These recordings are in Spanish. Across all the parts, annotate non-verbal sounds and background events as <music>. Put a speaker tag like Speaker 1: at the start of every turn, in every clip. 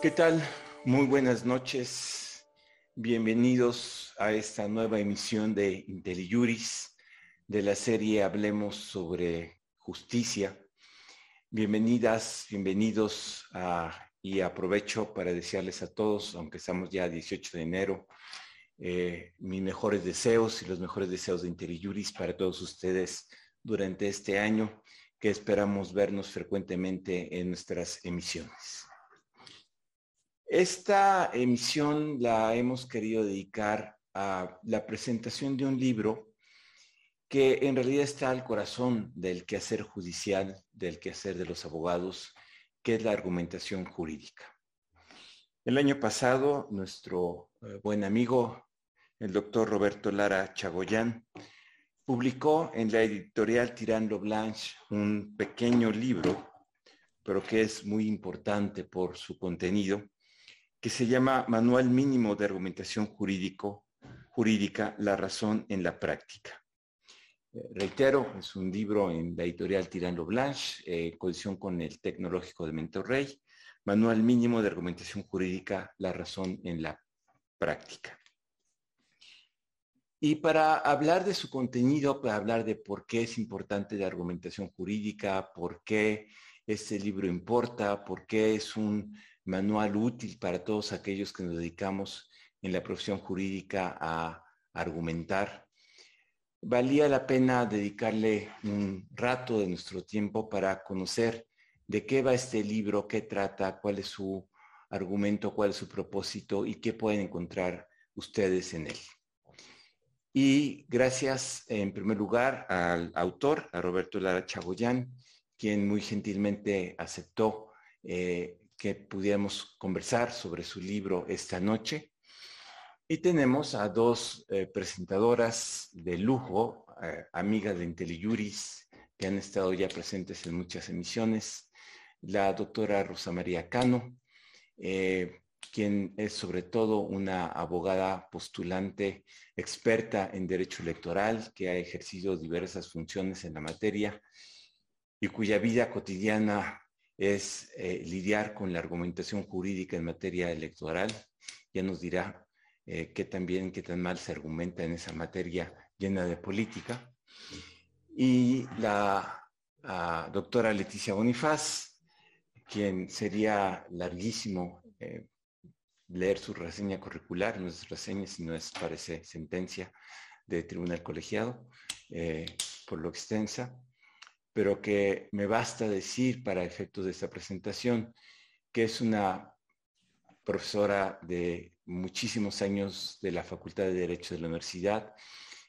Speaker 1: ¿Qué tal? Muy buenas noches. Bienvenidos a esta nueva emisión de IntelliJuris de la serie Hablemos sobre Justicia. Bienvenidas, bienvenidos y aprovecho para desearles a todos, aunque estamos ya 18 de enero, eh, mis mejores deseos y los mejores deseos de IntelliJuris para todos ustedes durante este año que esperamos vernos frecuentemente en nuestras emisiones. Esta emisión la hemos querido dedicar a la presentación de un libro que en realidad está al corazón del quehacer judicial, del quehacer de los abogados, que es la argumentación jurídica. El año pasado, nuestro eh, buen amigo, el doctor Roberto Lara Chagoyán, publicó en la editorial Tirando Blanche un pequeño libro, pero que es muy importante por su contenido, que se llama Manual Mínimo de Argumentación Jurídica, la razón en la práctica. Eh, reitero, es un libro en la editorial Tirando Blanche, eh, con el Tecnológico de Mentorrey, Manual Mínimo de Argumentación Jurídica, la razón en la práctica. Y para hablar de su contenido, para hablar de por qué es importante la argumentación jurídica, por qué este libro importa, por qué es un manual útil para todos aquellos que nos dedicamos en la profesión jurídica a argumentar. Valía la pena dedicarle un rato de nuestro tiempo para conocer de qué va este libro, qué trata, cuál es su argumento, cuál es su propósito y qué pueden encontrar ustedes en él. Y gracias en primer lugar al autor, a Roberto Lara Chagoyán, quien muy gentilmente aceptó eh, que pudiéramos conversar sobre su libro esta noche. Y tenemos a dos eh, presentadoras de lujo, eh, amigas de IntelliJuris, que han estado ya presentes en muchas emisiones. La doctora Rosa María Cano, eh, quien es sobre todo una abogada postulante experta en derecho electoral, que ha ejercido diversas funciones en la materia y cuya vida cotidiana es eh, lidiar con la argumentación jurídica en materia electoral. Ya nos dirá eh, qué tan bien, qué tan mal se argumenta en esa materia llena de política. Y la doctora Leticia Bonifaz, quien sería larguísimo eh, leer su reseña curricular, no es reseña, sino es, parece, sentencia de tribunal colegiado, por lo extensa pero que me basta decir para efectos de esta presentación que es una profesora de muchísimos años de la Facultad de Derecho de la Universidad,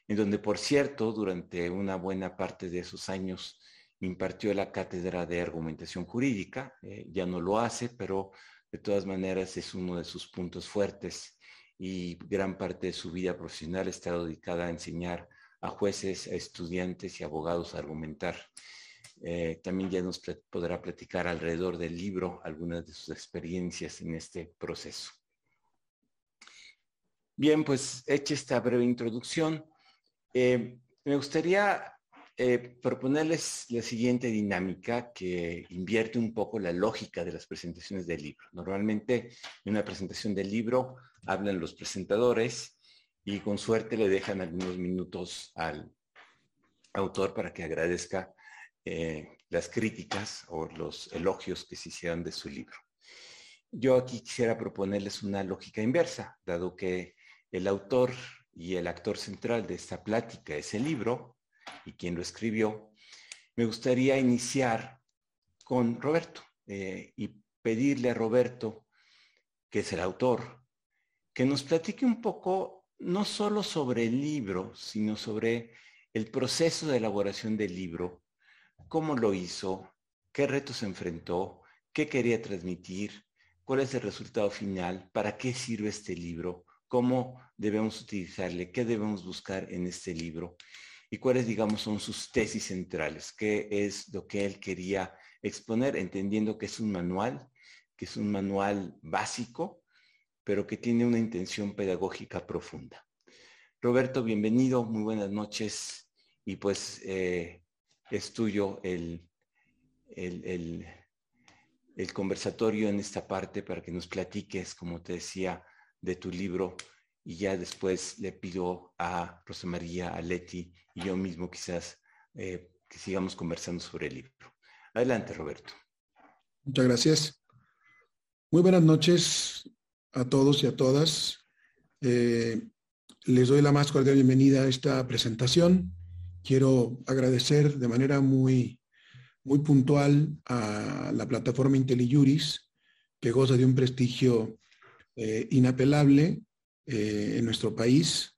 Speaker 1: en donde, por cierto, durante una buena parte de esos años impartió la cátedra de argumentación jurídica. Eh, ya no lo hace, pero de todas maneras es uno de sus puntos fuertes y gran parte de su vida profesional está dedicada a enseñar a jueces, a estudiantes y abogados a argumentar. Eh, también ya nos podrá platicar alrededor del libro algunas de sus experiencias en este proceso. Bien, pues hecha esta breve introducción, eh, me gustaría eh, proponerles la siguiente dinámica que invierte un poco la lógica de las presentaciones del libro. Normalmente en una presentación del libro hablan los presentadores y con suerte le dejan algunos minutos al autor para que agradezca eh, las críticas o los elogios que se hicieron de su libro. Yo aquí quisiera proponerles una lógica inversa, dado que el autor y el actor central de esta plática es el libro y quien lo escribió, me gustaría iniciar con Roberto eh, y pedirle a Roberto, que es el autor, que nos platique un poco no solo sobre el libro, sino sobre el proceso de elaboración del libro cómo lo hizo, qué retos enfrentó, qué quería transmitir, cuál es el resultado final, para qué sirve este libro, cómo debemos utilizarle, qué debemos buscar en este libro y cuáles, digamos, son sus tesis centrales, qué es lo que él quería exponer, entendiendo que es un manual, que es un manual básico, pero que tiene una intención pedagógica profunda. Roberto, bienvenido, muy buenas noches. Y pues eh, es tuyo el, el conversatorio en esta parte para que nos platiques, como te decía, de tu libro y ya después le pido a Rosa María, a Leti y yo mismo quizás eh, que sigamos conversando sobre el libro. Adelante, Roberto.
Speaker 2: Muchas gracias. Muy buenas noches a todos y a todas. Eh, les doy la más cordial bienvenida a esta presentación. Quiero agradecer de manera muy, muy puntual a la plataforma IntelliJuris, que goza de un prestigio eh, inapelable eh, en nuestro país,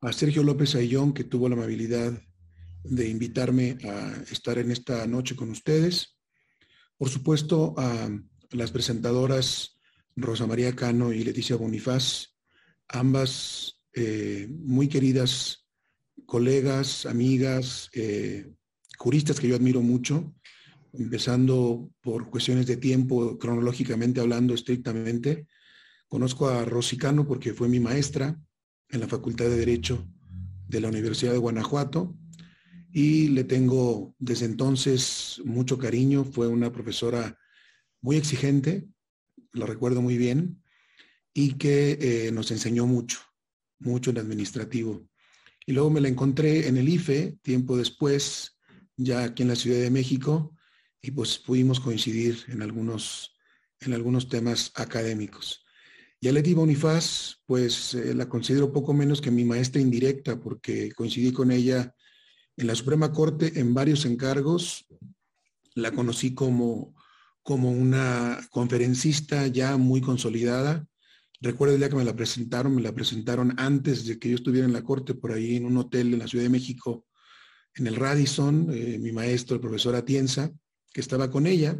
Speaker 2: a Sergio López Ayllón, que tuvo la amabilidad de invitarme a estar en esta noche con ustedes. Por supuesto, a las presentadoras Rosa María Cano y Leticia Bonifaz, ambas eh, muy queridas colegas, amigas, eh, juristas que yo admiro mucho, empezando por cuestiones de tiempo, cronológicamente hablando estrictamente, Conozco a Rosicano porque fue mi maestra en la Facultad de Derecho de la Universidad de Guanajuato y le tengo desde entonces mucho cariño. Fue una profesora muy exigente, lo recuerdo muy bien, y que eh, nos enseñó mucho, mucho en administrativo. Y luego me la encontré en el IFE, tiempo después, ya aquí en la Ciudad de México, y pues pudimos coincidir en algunos, en algunos temas académicos. Y a Leti Bonifaz, pues eh, la considero poco menos que mi maestra indirecta, porque coincidí con ella en la Suprema Corte en varios encargos. La conocí como, como una conferencista ya muy consolidada. Recuerdo el día que me la presentaron, me la presentaron antes de que yo estuviera en la Corte, por ahí en un hotel en la Ciudad de México, en el Radisson, eh, mi maestro, el profesor Atienza, que estaba con ella,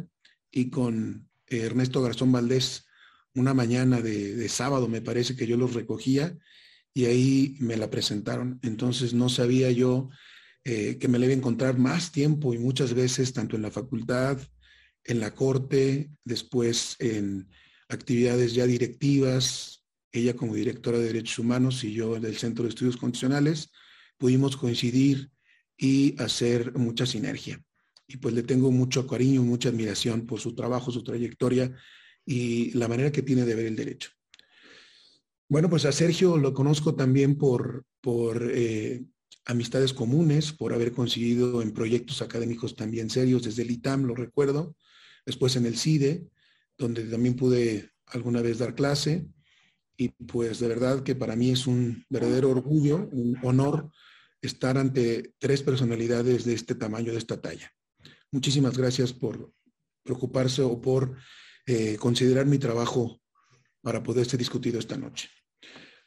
Speaker 2: y con eh, Ernesto Garzón Valdés, una mañana de, sábado, me parece que yo los recogía y ahí me la presentaron. Entonces no sabía yo eh, que me la iba a encontrar más tiempo y muchas veces, tanto en la facultad, en la corte, después en actividades ya directivas, ella como directora de Derechos Humanos y yo del Centro de Estudios Constitucionales, pudimos coincidir y hacer mucha sinergia. Y pues le tengo mucho cariño, mucha admiración por su trabajo, su trayectoria y la manera que tiene de ver el derecho. Bueno, pues a Sergio lo conozco también por, por eh, amistades comunes, por haber conseguido en proyectos académicos también serios, desde el ITAM, lo recuerdo, después en el CIDE, donde también pude alguna vez dar clase, y pues de verdad que para mí es un verdadero orgullo, un honor estar ante tres personalidades de este tamaño, de esta talla. Muchísimas gracias por preocuparse o por eh, considerar mi trabajo para poder ser discutido esta noche.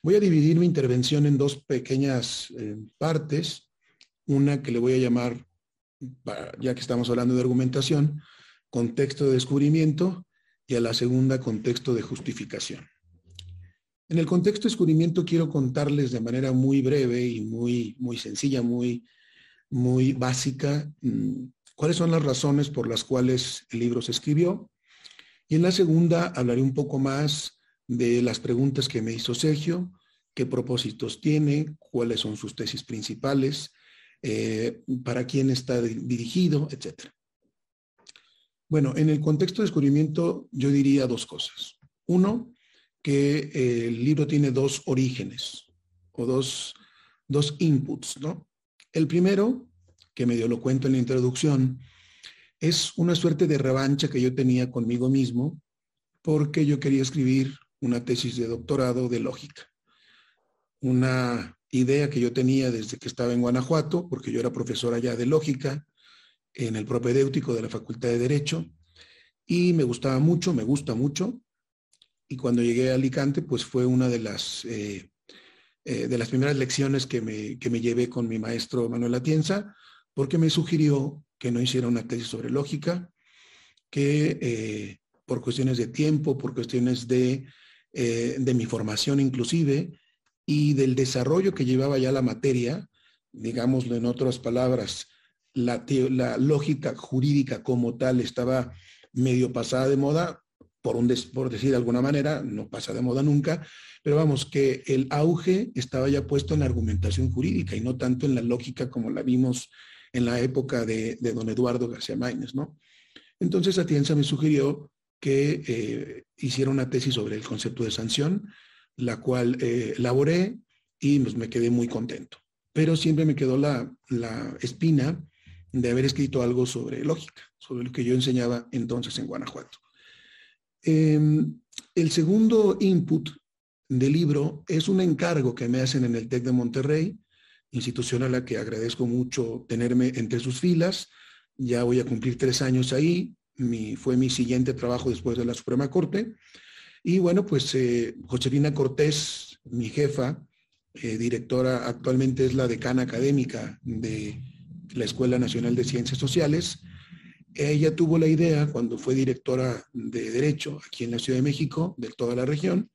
Speaker 2: Voy a dividir mi intervención en dos pequeñas eh, partes. Una que le voy a llamar, ya que estamos hablando de argumentación, contexto de descubrimiento y a la segunda contexto de justificación. En el contexto de descubrimiento quiero contarles de manera muy breve y muy, muy sencilla, muy, muy básica, mm, cuáles son las razones por las cuales el libro se escribió, y en la segunda hablaré un poco más de las preguntas que me hizo Sergio, qué propósitos tiene, cuáles son sus tesis principales, eh, para quién está dirigido, etc. Bueno, en el contexto de descubrimiento yo diría dos cosas. Uno, que eh, el libro tiene dos orígenes o dos, dos inputs, ¿no? El primero, que medio lo cuento en la introducción, es una suerte de revancha que yo tenía conmigo mismo porque yo quería escribir una tesis de doctorado de lógica. Una idea que yo tenía desde que estaba en Guanajuato, porque yo era profesor allá de lógica en el propedéutico de la Facultad de Derecho, y me gustaba mucho, me gusta mucho, y cuando llegué a Alicante, pues fue una de las, eh, eh, de las primeras lecciones que me, que me llevé con mi maestro Manuel Atienza, porque me sugirió que no hiciera una tesis sobre lógica, que eh, por cuestiones de tiempo, por cuestiones de, de mi formación inclusive, y del desarrollo que llevaba ya la materia, digámoslo en otras palabras, la, lógica jurídica como tal estaba medio pasada de moda, por, un por decir de alguna manera, no pasa de moda nunca, pero vamos, que el auge estaba ya puesto en la argumentación jurídica y no tanto en la lógica como la vimos en la época de, don Eduardo García Maínez, ¿no? Entonces Atienza me sugirió que eh, hiciera una tesis sobre el concepto de sanción, la cual eh, elaboré y pues, me quedé muy contento. Pero siempre me quedó la, la espina de haber escrito algo sobre lógica, sobre lo que yo enseñaba entonces en Guanajuato. Em, el segundo input del libro es un encargo que me hacen en el TEC de Monterrey, institución a la que agradezco mucho tenerme entre sus filas. Ya voy a cumplir tres años ahí. Mi, fue mi siguiente trabajo después de la Suprema Corte. Y bueno, pues eh, Josefina Cortés, mi jefa, eh, directora, actualmente es la decana académica de la Escuela Nacional de Ciencias Sociales. Ella tuvo la idea, cuando fue directora de Derecho aquí en la Ciudad de México, de toda la región,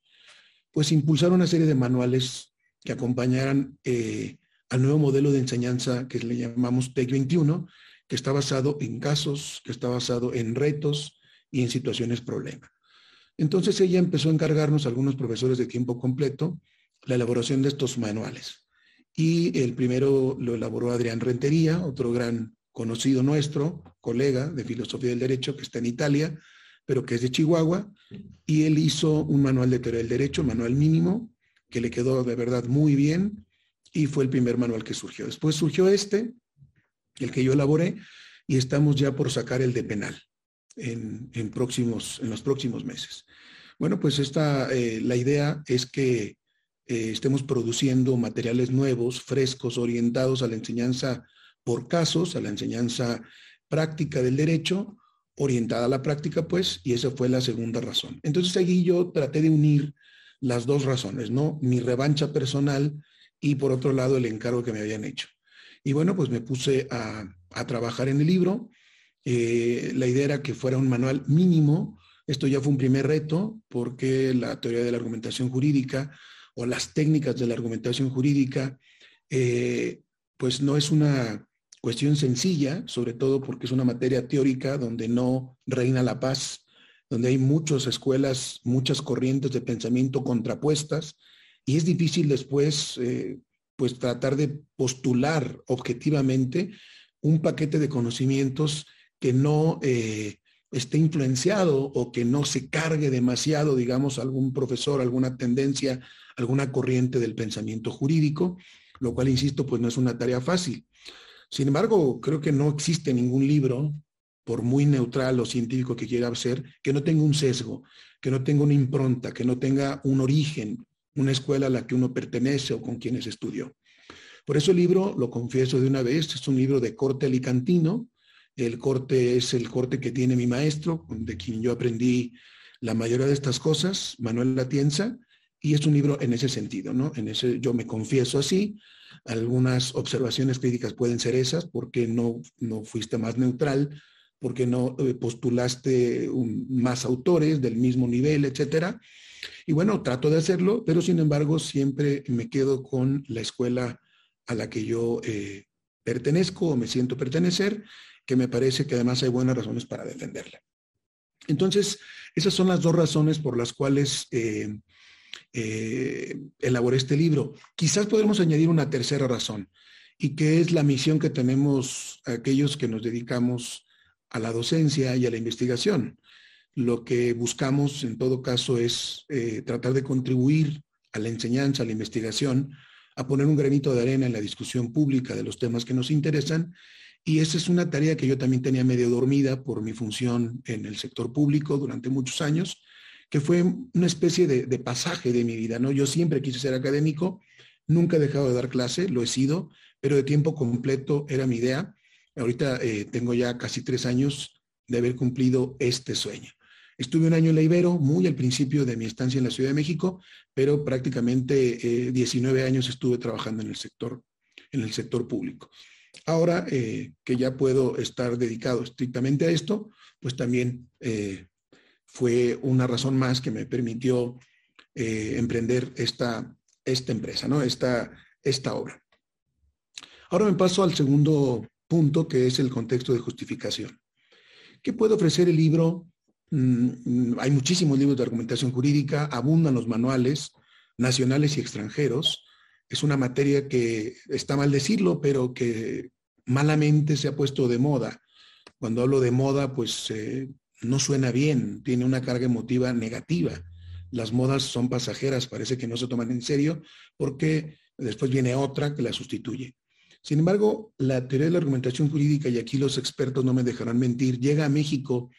Speaker 2: pues impulsar una serie de manuales que acompañaran eh, al nuevo modelo de enseñanza que le llamamos TEC 21, que está basado en casos, que está basado en retos y en situaciones problema. Entonces ella empezó a encargarnos algunos profesores de tiempo completo la elaboración de estos manuales. Y el primero lo elaboró Adrián Rentería, otro gran conocido nuestro, colega de filosofía del derecho que está en Italia, pero que es de Chihuahua, y él hizo un manual de teoría del derecho, manual mínimo, que le quedó de verdad muy bien, y fue el primer manual que surgió. Después surgió este, el que yo elaboré, y estamos ya por sacar el de penal en, próximos, en los próximos meses. Bueno, pues esta, eh, la idea es que eh, estemos produciendo materiales nuevos, frescos, orientados a la enseñanza por casos, a la enseñanza práctica del derecho, orientada a la práctica, pues, y esa fue la segunda razón. Entonces allí yo traté de unir las dos razones, ¿no? Mi revancha personal y por otro lado el encargo que me habían hecho. Y bueno, pues me puse a, trabajar en el libro. Eh, la idea era que fuera un manual mínimo. Esto ya fue un primer reto porque la teoría de la argumentación jurídica o las técnicas de la argumentación jurídica, eh, pues no es una cuestión sencilla, sobre todo porque es una materia teórica donde no reina la paz, donde hay muchas escuelas, muchas corrientes de pensamiento contrapuestas, y es difícil después, eh, pues tratar de postular objetivamente un paquete de conocimientos que no eh, esté influenciado o que no se cargue demasiado, digamos, algún profesor, alguna tendencia, alguna corriente del pensamiento jurídico, lo cual, insisto, pues no es una tarea fácil. Sin embargo, creo que no existe ningún libro, por muy neutral o científico que quiera ser, que no tenga un sesgo, que no tenga una impronta, que no tenga un origen, una escuela a la que uno pertenece o con quienes estudió. Por eso el libro, lo confieso de una vez, es un libro de corte alicantino. El corte es el corte que tiene mi maestro, de quien yo aprendí la mayoría de estas cosas, Manuel Latienza, y es un libro en ese sentido, ¿no? En ese yo me confieso así, algunas observaciones críticas pueden ser esas, porque no, no fuiste más neutral, porque no eh, postulaste más autores del mismo nivel, etcétera. Y bueno, trato de hacerlo, pero sin embargo siempre me quedo con la escuela a la que yo eh, pertenezco o me siento pertenecer, que me parece que además hay buenas razones para defenderla. Entonces, esas son las dos razones por las cuales eh, eh, elaboré este libro. Quizás podemos añadir una tercera razón, y que es la misión que tenemos aquellos que nos dedicamos a la docencia y a la investigación. Lo que buscamos en todo caso es eh, tratar de contribuir a la enseñanza, a la investigación, a poner un granito de arena en la discusión pública de los temas que nos interesan. Y esa es una tarea que yo también tenía medio dormida por mi función en el sector público durante muchos años que fue una especie de, pasaje de mi vida, ¿no? Yo siempre quise ser académico, nunca he dejado de dar clase, lo he sido, pero de tiempo completo era mi idea. Ahorita eh, tengo ya casi tres años de haber cumplido este sueño. Estuve un año en la Ibero, muy al principio de mi estancia en la Ciudad de México, pero prácticamente 19 eh, años estuve trabajando en el sector, en el sector público. Ahora eh, que ya puedo estar dedicado estrictamente a esto, pues también fue una razón más que me permitió eh, emprender esta, esta empresa, ¿no? esta, esta obra. Ahora me paso al segundo punto, que es el contexto de justificación. ¿Qué puede ofrecer el libro? Mm, hay muchísimos libros de argumentación jurídica, abundan los manuales nacionales y extranjeros. Es una materia que está mal decirlo, pero que malamente se ha puesto de moda Cuando hablo de moda, pues eh, no suena bien, tiene una carga emotiva negativa. Las modas son pasajeras, parece que no se toman en serio porque después viene otra que la sustituye. Sin embargo, la teoría de la argumentación jurídica, y aquí los expertos no me dejarán mentir, llega a México,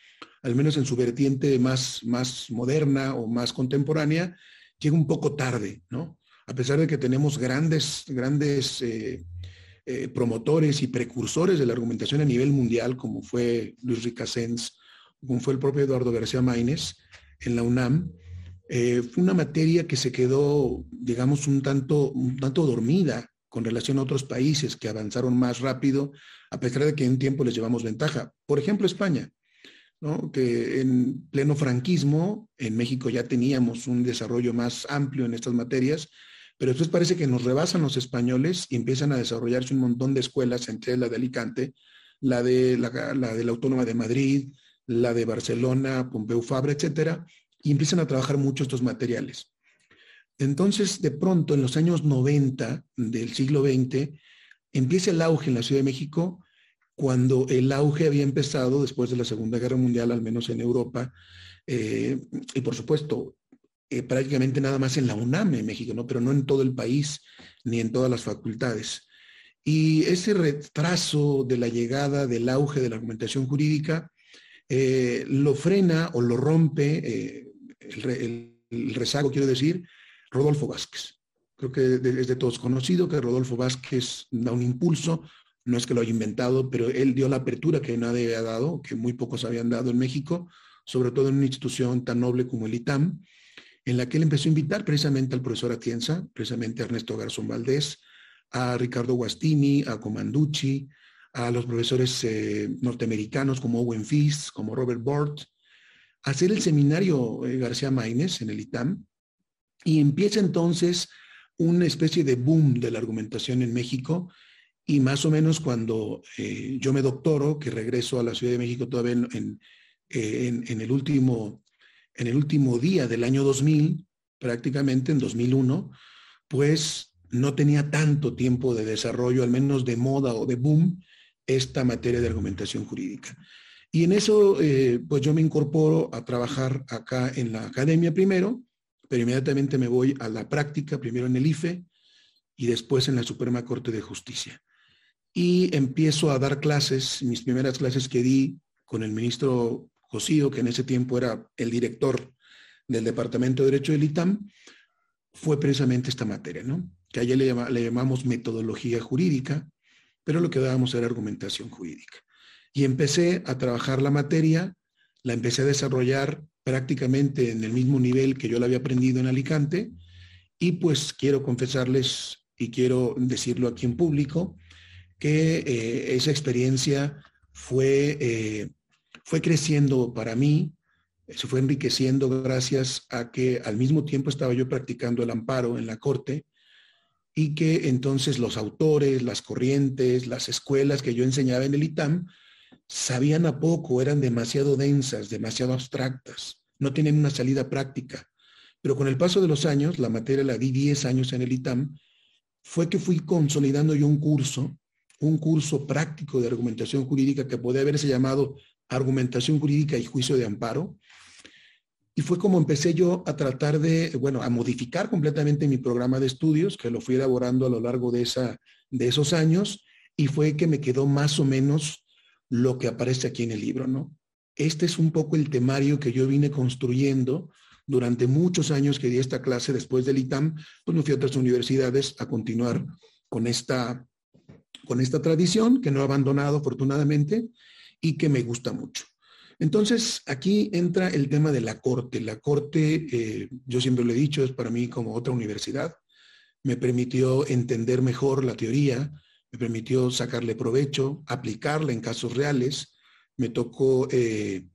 Speaker 2: al menos en su vertiente más, más moderna o más contemporánea, llega un poco tarde, ¿no? A pesar de que tenemos grandes, grandes eh, eh, promotores y precursores de la argumentación a nivel mundial, como fue Luis Ricasens, como fue el propio Eduardo García Maínez en la UNAM, eh, fue una materia que se quedó, digamos, un tanto, un tanto dormida con relación a otros países que avanzaron más rápido, a pesar de que en tiempo les llevamos ventaja. Por ejemplo, España, que en pleno franquismo, en México ya teníamos un desarrollo más amplio en estas materias, pero después parece que nos rebasan los españoles y empiezan a desarrollarse un montón de escuelas, entre la de Alicante, la de la, de la Autónoma de Madrid, la de Barcelona, Pompeu Fabra, etcétera, y empiezan a trabajar mucho estos materiales. Entonces, de pronto, en los años 90 del siglo XX, empieza el auge en la Ciudad de México, cuando el auge había empezado después de la Segunda Guerra Mundial, al menos en Europa, eh, y por supuesto, eh, prácticamente nada más en la UNAM en México, ¿no? pero no en todo el país ni en todas las facultades. Y ese retraso de la llegada del auge de la argumentación jurídica eh, lo frena o lo rompe, el, el rezago, quiero decir, Rodolfo Vázquez. Creo que es de todos conocido que Rodolfo Vázquez da un impulso, no es que lo haya inventado, pero él dio la apertura que nadie había dado, que muy pocos habían dado en México, sobre todo en una institución tan noble como el ITAM, en la que él empezó a invitar precisamente al profesor Atienza, precisamente a Ernesto Garzón Valdés, a Ricardo Guastini, a Comanducci, a los profesores eh, norteamericanos como Owen Fist, como Robert Bort, a hacer el seminario eh, García Maínez en el ITAM, y empieza entonces una especie de boom de la argumentación en México. Y más o menos cuando eh, yo me doctoro, que regreso a la Ciudad de México todavía en, en, el último, en el último día del año 2000, prácticamente en 2001, pues no tenía tanto tiempo de desarrollo, al menos de moda o de boom, esta materia de argumentación jurídica. Y en eso, eh, pues yo me incorporo a trabajar acá en la academia primero, pero inmediatamente me voy a la práctica, primero en el IFE y después en la Suprema Corte de Justicia. Y empiezo a dar clases, mis primeras clases que di con el ministro Que en ese tiempo era el director del Departamento de Derecho del ITAM, fue precisamente esta materia, ¿no? Que ayer le, le llamamos metodología jurídica, pero lo que dábamos era argumentación jurídica. Y empecé a trabajar la materia, la empecé a desarrollar prácticamente en el mismo nivel que yo la había aprendido en Alicante y pues quiero confesarles y quiero decirlo aquí en público que eh, esa experiencia fue, eh, fue creciendo para mí, se fue enriqueciendo gracias a que al mismo tiempo estaba yo practicando el amparo en la corte y que entonces los autores, las corrientes, las escuelas que yo enseñaba en el ITAM, sabían a poco, eran demasiado densas, demasiado abstractas, no tienen una salida práctica. Pero con el paso de los años, la materia la di 10 años en el ITAM, fue que fui consolidando yo un curso, un curso práctico de argumentación jurídica que podía haberse llamado Argumentación Jurídica y Juicio de Amparo. Y fue como empecé yo a tratar de, bueno, a modificar completamente mi programa de estudios, que lo fui elaborando a lo largo de, esa, de esos años, y fue que me quedó más o menos lo que aparece aquí en el libro, ¿no? Este es un poco el temario que yo vine construyendo durante muchos años que di esta clase después del ITAM, pues me fui a otras universidades a continuar con esta, con esta tradición que no he abandonado afortunadamente y que me gusta mucho. Entonces, aquí entra el tema de la corte. La corte, eh, yo siempre lo he dicho, es para mí como otra universidad. Me permitió entender mejor la teoría, me permitió sacarle provecho, aplicarla en casos reales, me tocó eh,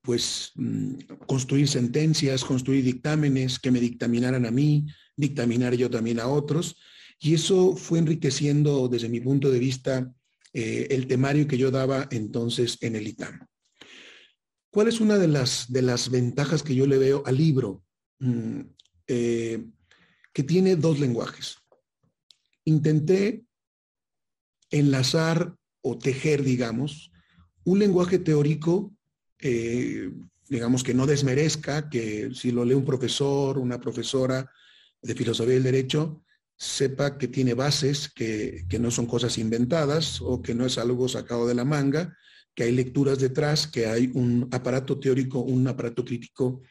Speaker 2: pues mm, construir sentencias, construir dictámenes que me dictaminaran a mí, dictaminar yo también a otros, y eso fue enriqueciendo desde mi punto de vista eh, el temario que yo daba entonces en el ITAM. ¿Cuál es una de las, de las ventajas que yo le veo al libro? Mm, eh, que tiene dos lenguajes. Intenté enlazar o tejer, digamos, un lenguaje teórico, eh, digamos que no desmerezca, que si lo lee un profesor, una profesora de filosofía del derecho, sepa que tiene bases, que, que no son cosas inventadas o que no es algo sacado de la manga, que hay lecturas detrás, que hay un aparato teórico, un aparato crítico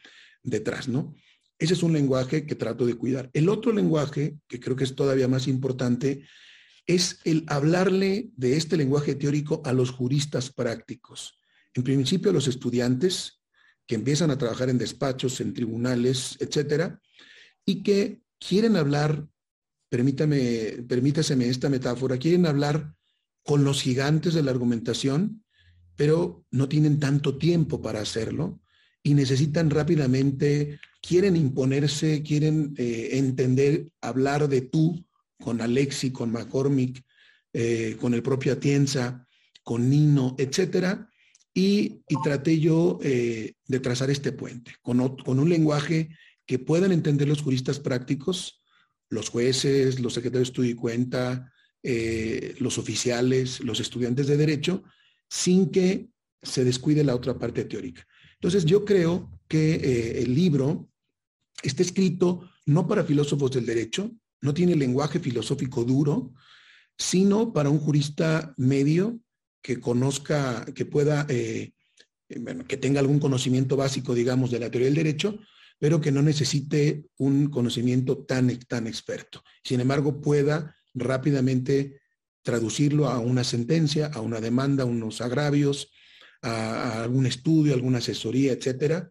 Speaker 2: detrás, ¿no? Ese es un lenguaje que trato de cuidar. El otro lenguaje, que creo que es todavía más importante, es el hablarle de este lenguaje teórico a los juristas prácticos. En principio a los estudiantes que empiezan a trabajar en despachos, en tribunales, etcétera, y que quieren hablar, permítame, permítaseme esta metáfora, quieren hablar con los gigantes de la argumentación, pero no tienen tanto tiempo para hacerlo y necesitan rápidamente, quieren imponerse, quieren eh, entender, hablar de tú con Alexi, con McCormick, eh, con el propio Atienza, con Nino, etcétera, y, traté yo eh, de trazar este puente con, con un lenguaje que puedan entender los juristas prácticos, los jueces, los secretarios de estudio y cuenta, los oficiales, los estudiantes de derecho, sin que se descuide la otra parte teórica. Entonces yo creo que eh, el libro está escrito no para filósofos del derecho, no tiene lenguaje filosófico duro, sino para un jurista medio que conozca, que pueda, eh, bueno, que tenga algún conocimiento básico, digamos, de la teoría del derecho, pero que no necesite un conocimiento tan, tan experto. Sin embargo, pueda rápidamente traducirlo a una sentencia, a una demanda, a unos agravios, a, algún estudio, alguna asesoría, etcétera.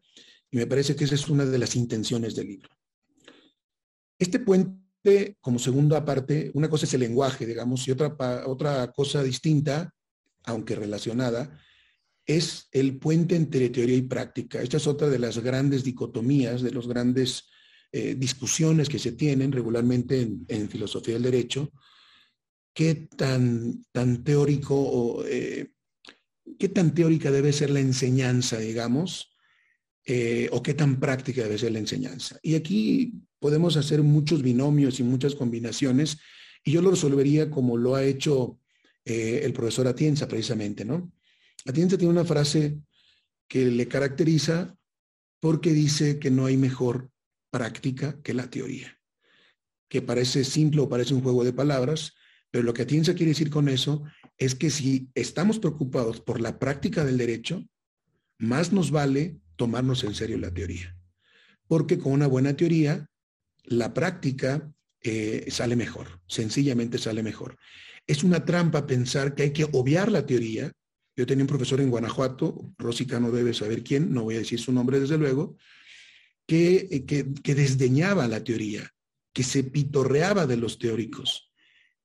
Speaker 2: Y me parece que esa es una de las intenciones del libro. Este puente, como segunda parte, una cosa es el lenguaje, digamos, y otra, otra cosa distinta, aunque relacionada, es el puente entre teoría y práctica. Esta es otra de las grandes dicotomías, de las grandes eh, discusiones que se tienen regularmente en, filosofía del derecho. ¿Qué tan, tan teórico o, eh, qué tan teórica debe ser la enseñanza, digamos, eh, o qué tan práctica debe ser la enseñanza. Y aquí podemos hacer muchos binomios y muchas combinaciones, y yo lo resolvería como lo ha hecho el profesor Atienza, precisamente, ¿no? Atienza tiene una frase que le caracteriza porque dice que no hay mejor práctica que la teoría, que parece simple o parece un juego de palabras, pero lo que Atienza quiere decir con eso es que si estamos preocupados por la práctica del derecho, más nos vale tomarnos en serio la teoría. Porque con una buena teoría, la práctica eh, sale mejor, sencillamente sale mejor. Es una trampa pensar que hay que obviar la teoría. Yo tenía un profesor en Guanajuato, Rosica no debe saber quién, no voy a decir su nombre desde luego, que, eh, que, que desdeñaba la teoría, que se pitorreaba de los teóricos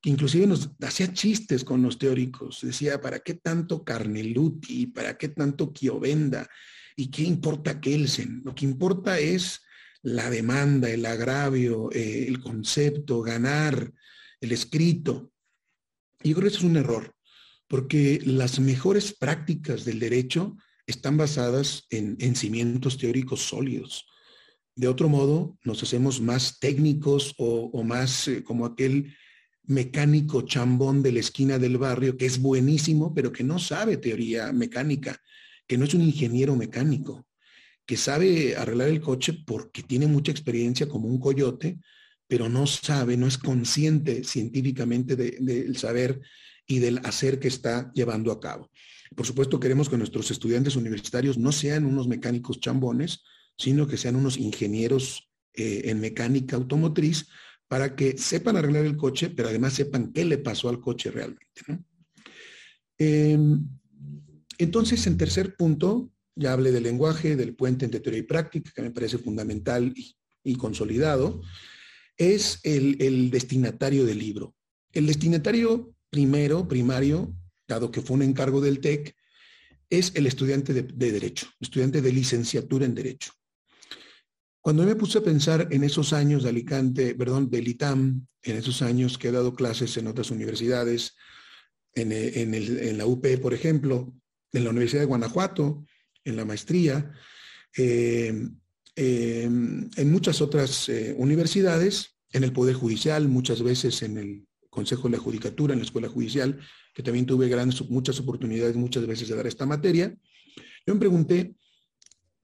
Speaker 2: que inclusive nos hacía chistes con los teóricos. Decía, ¿para qué tanto Carneluti? ¿Para qué tanto Kiovenda? ¿Y qué importa Kelsen? Lo que importa es la demanda, el agravio, eh, el concepto, ganar, el escrito. Y yo creo que eso es un error, porque las mejores prácticas del derecho están basadas en, en cimientos teóricos sólidos. De otro modo, nos hacemos más técnicos o, más eh, como aquel mecánico chambón de la esquina del barrio, que es buenísimo, pero que no sabe teoría mecánica, que no es un ingeniero mecánico, que sabe arreglar el coche porque tiene mucha experiencia como un coyote, pero no sabe, no es consciente científicamente del saber y del hacer que está llevando a cabo. Por supuesto, queremos que nuestros estudiantes universitarios no sean unos mecánicos chambones, sino que sean unos ingenieros eh, en mecánica automotriz, para que sepan arreglar el coche, pero además sepan qué le pasó al coche realmente. Em, entonces, en tercer punto, ya hablé del lenguaje, del puente entre teoría y práctica, que me parece fundamental y, consolidado, es el, destinatario del libro. El destinatario primero, primario, dado que fue un encargo del TEC, es el estudiante de, de Derecho, estudiante de licenciatura en Derecho. Cuando me puse a pensar en esos años de Alicante, perdón, del ITAM, en esos años que he dado clases en otras universidades, en, eh, la UP, por ejemplo, en la Universidad de Guanajuato, en la maestría, eh, eh, en muchas otras universidades, en el Poder Judicial, muchas veces en el Consejo de la Judicatura, en la Escuela Judicial, que también tuve grandes, muchas oportunidades muchas veces de dar esta materia, yo me pregunté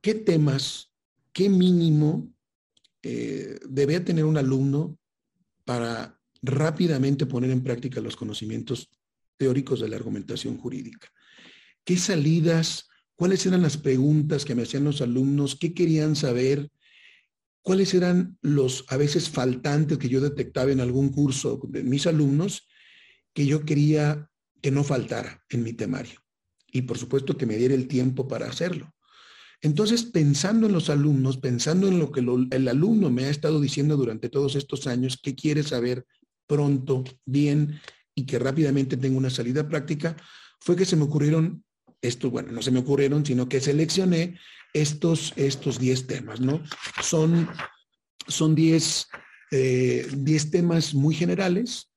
Speaker 2: qué temas, qué mínimo eh, debía tener un alumno para rápidamente poner en práctica los conocimientos teóricos de la argumentación jurídica. ¿Qué salidas, cuáles eran las preguntas que me hacían los alumnos, qué querían saber, cuáles eran los a veces faltantes que yo detectaba en algún curso de mis alumnos que yo quería que no faltara en mi temario. Y por supuesto que me diera el tiempo para hacerlo. Entonces, pensando en los alumnos, pensando en lo que el alumno me ha estado diciendo durante todos estos años, que quiere saber pronto, bien, y que rápidamente tenga una salida práctica, fue que se me ocurrieron estos, bueno, no se me ocurrieron, sino que seleccioné estos, estos 10 temas, ¿no? Son, son 10, eh, temas muy generales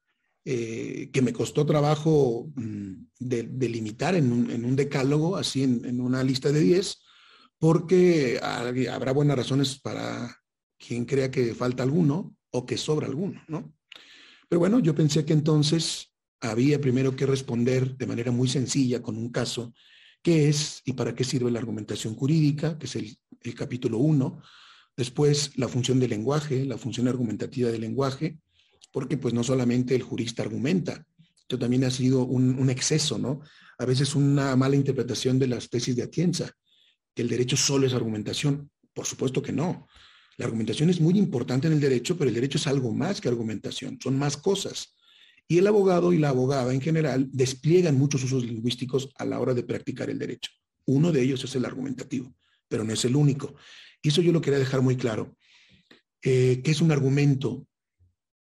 Speaker 2: eh, que me costó trabajo mm, delimitar en, un, en, un, decálogo, así en, en una lista de 10, porque habrá buenas razones para quien crea que falta alguno o que sobra alguno, ¿no? Pero bueno, yo pensé que entonces había primero que responder de manera muy sencilla con un caso qué es y para qué sirve la argumentación jurídica, que es el, capítulo 1. Después, la función del lenguaje, la función argumentativa del lenguaje, porque pues no solamente el jurista argumenta, esto también ha sido un, un exceso, ¿no? A veces una mala interpretación de las tesis de Atienza, que el derecho solo es argumentación. Por supuesto que no. La argumentación es muy importante en el derecho, pero el derecho es algo más que argumentación, son más cosas. Y el abogado y la abogada en general despliegan muchos usos lingüísticos a la hora de practicar el derecho. Uno de ellos es el argumentativo, pero no es el único. Y eso yo lo quería dejar muy claro. Eh, ¿Qué es un argumento?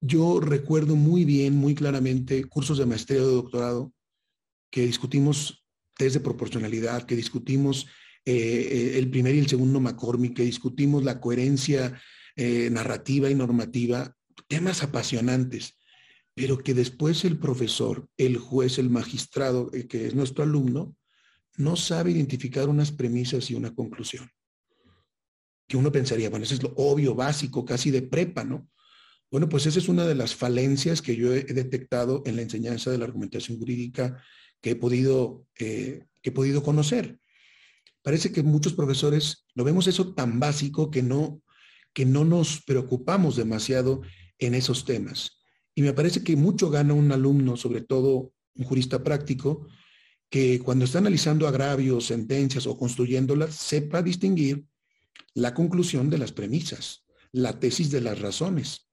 Speaker 2: Yo recuerdo muy bien, muy claramente, cursos de maestría o de doctorado que discutimos test de proporcionalidad, que discutimos eh, eh, el primer y el segundo McCormick, que discutimos la coherencia narrativa y normativa, temas apasionantes pero que después el profesor, el juez, el magistrado, eh, que es nuestro alumno, no sabe identificar unas premisas y una conclusión. Que uno pensaría, bueno, eso es lo obvio, básico, casi de prepa, ¿no? Bueno, pues esa es una de las falencias que yo he detectado en la enseñanza de la argumentación jurídica que he podido, eh, que he podido conocer. Parece que muchos profesores lo vemos eso tan básico que no, que no nos preocupamos demasiado en esos temas. Y me parece que mucho gana un alumno, sobre todo un jurista práctico, que cuando está analizando agravios, sentencias o construyéndolas, sepa distinguir la conclusión de las premisas, la tesis de las razones.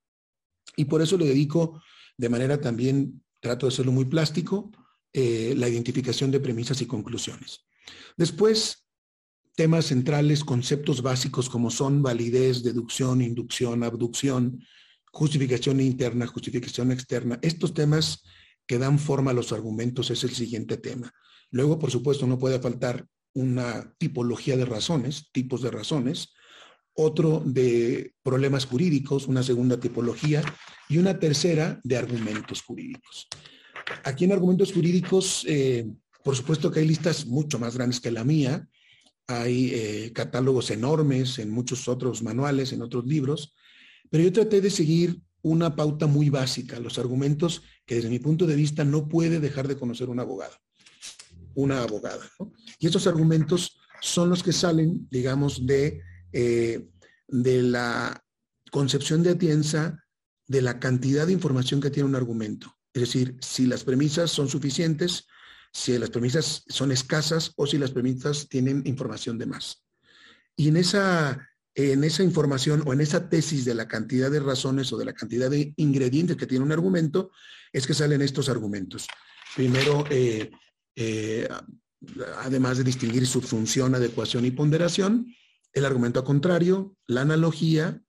Speaker 2: Y por eso le dedico de manera también, trato de hacerlo muy plástico, eh, la identificación de premisas y conclusiones. Después, temas centrales, conceptos básicos como son validez, deducción, inducción, abducción, justificación interna, justificación externa. Estos temas que dan forma a los argumentos es el siguiente tema. Luego, por supuesto, no puede faltar una tipología de razones, tipos de razones, otro de problemas jurídicos, una segunda tipología y una tercera de argumentos jurídicos. Aquí en argumentos jurídicos, eh, por supuesto que hay listas mucho más grandes que la mía, hay eh, catálogos enormes en muchos otros manuales, en otros libros, pero yo traté de seguir una pauta muy básica, los argumentos que desde mi punto de vista no puede dejar de conocer un abogado, una abogada. Y estos argumentos son los que salen, digamos, de, eh, de la concepción de Atienza de la cantidad de información que tiene un argumento. Es decir, si las premisas son suficientes, si las premisas son escasas o si las premisas tienen información de más. Y en esa en esa información o en esa tesis de la cantidad de razones o de la cantidad de ingredientes que tiene un argumento, es que salen estos argumentos. Primero, eh, eh, además de distinguir su función, adecuación y ponderación, el argumento a contrario, la analogía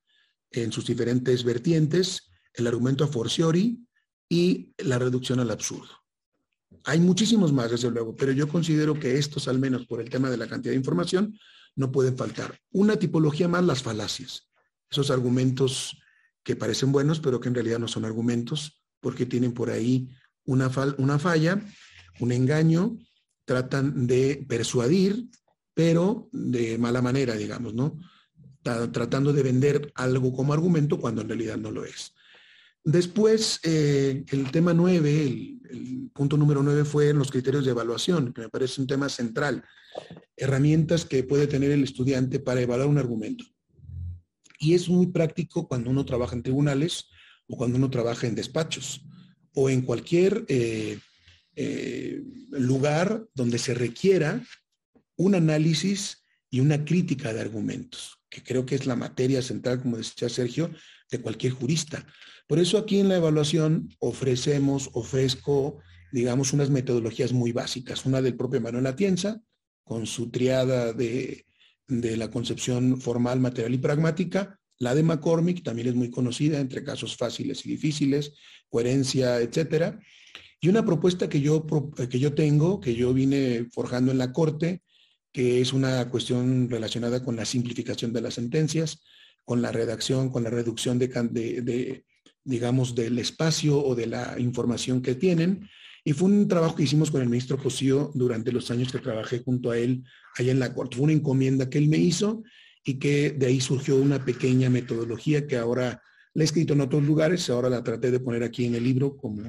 Speaker 2: en sus diferentes vertientes, el argumento a forciori y la reducción al absurdo. Hay muchísimos más, desde luego, pero yo considero que estos, al menos por el tema de la cantidad de información, no pueden faltar. Una tipología más, las falacias. Esos argumentos que parecen buenos, pero que en realidad no son argumentos, porque tienen por ahí una, una falla, un engaño, tratan de persuadir, pero de mala manera, digamos, ¿no? Tratando de vender algo como argumento cuando en realidad no lo es. Después, eh, el tema nueve, el, el, punto número nueve fue los criterios de evaluación, que me parece un tema central. Herramientas que puede tener el estudiante para evaluar un argumento. Y es muy práctico cuando uno trabaja en tribunales o cuando uno trabaja en despachos o en cualquier eh, eh, lugar donde se requiera un análisis y una crítica de argumentos, que creo que es la materia central, como decía Sergio, de cualquier jurista. Por eso aquí en la evaluación ofrecemos, ofrezco, digamos, unas metodologías muy básicas. Una del propio Manuel Atienza, con su triada de, de la concepción formal, material y pragmática. La de McCormick también es muy conocida entre casos fáciles y difíciles, coherencia, etcétera. Y una propuesta que yo, que yo tengo, que yo vine forjando en la Corte, que es una cuestión relacionada con la simplificación de las sentencias, con la redacción, con la reducción de, de, digamos, del espacio o de la información que tienen. Y fue un trabajo que hicimos con el ministro Cosío durante los años que trabajé junto a él allá en la Corte. Fue una encomienda que él me hizo y que de ahí surgió una pequeña metodología que ahora la he escrito en otros lugares, ahora la traté de poner aquí en el libro como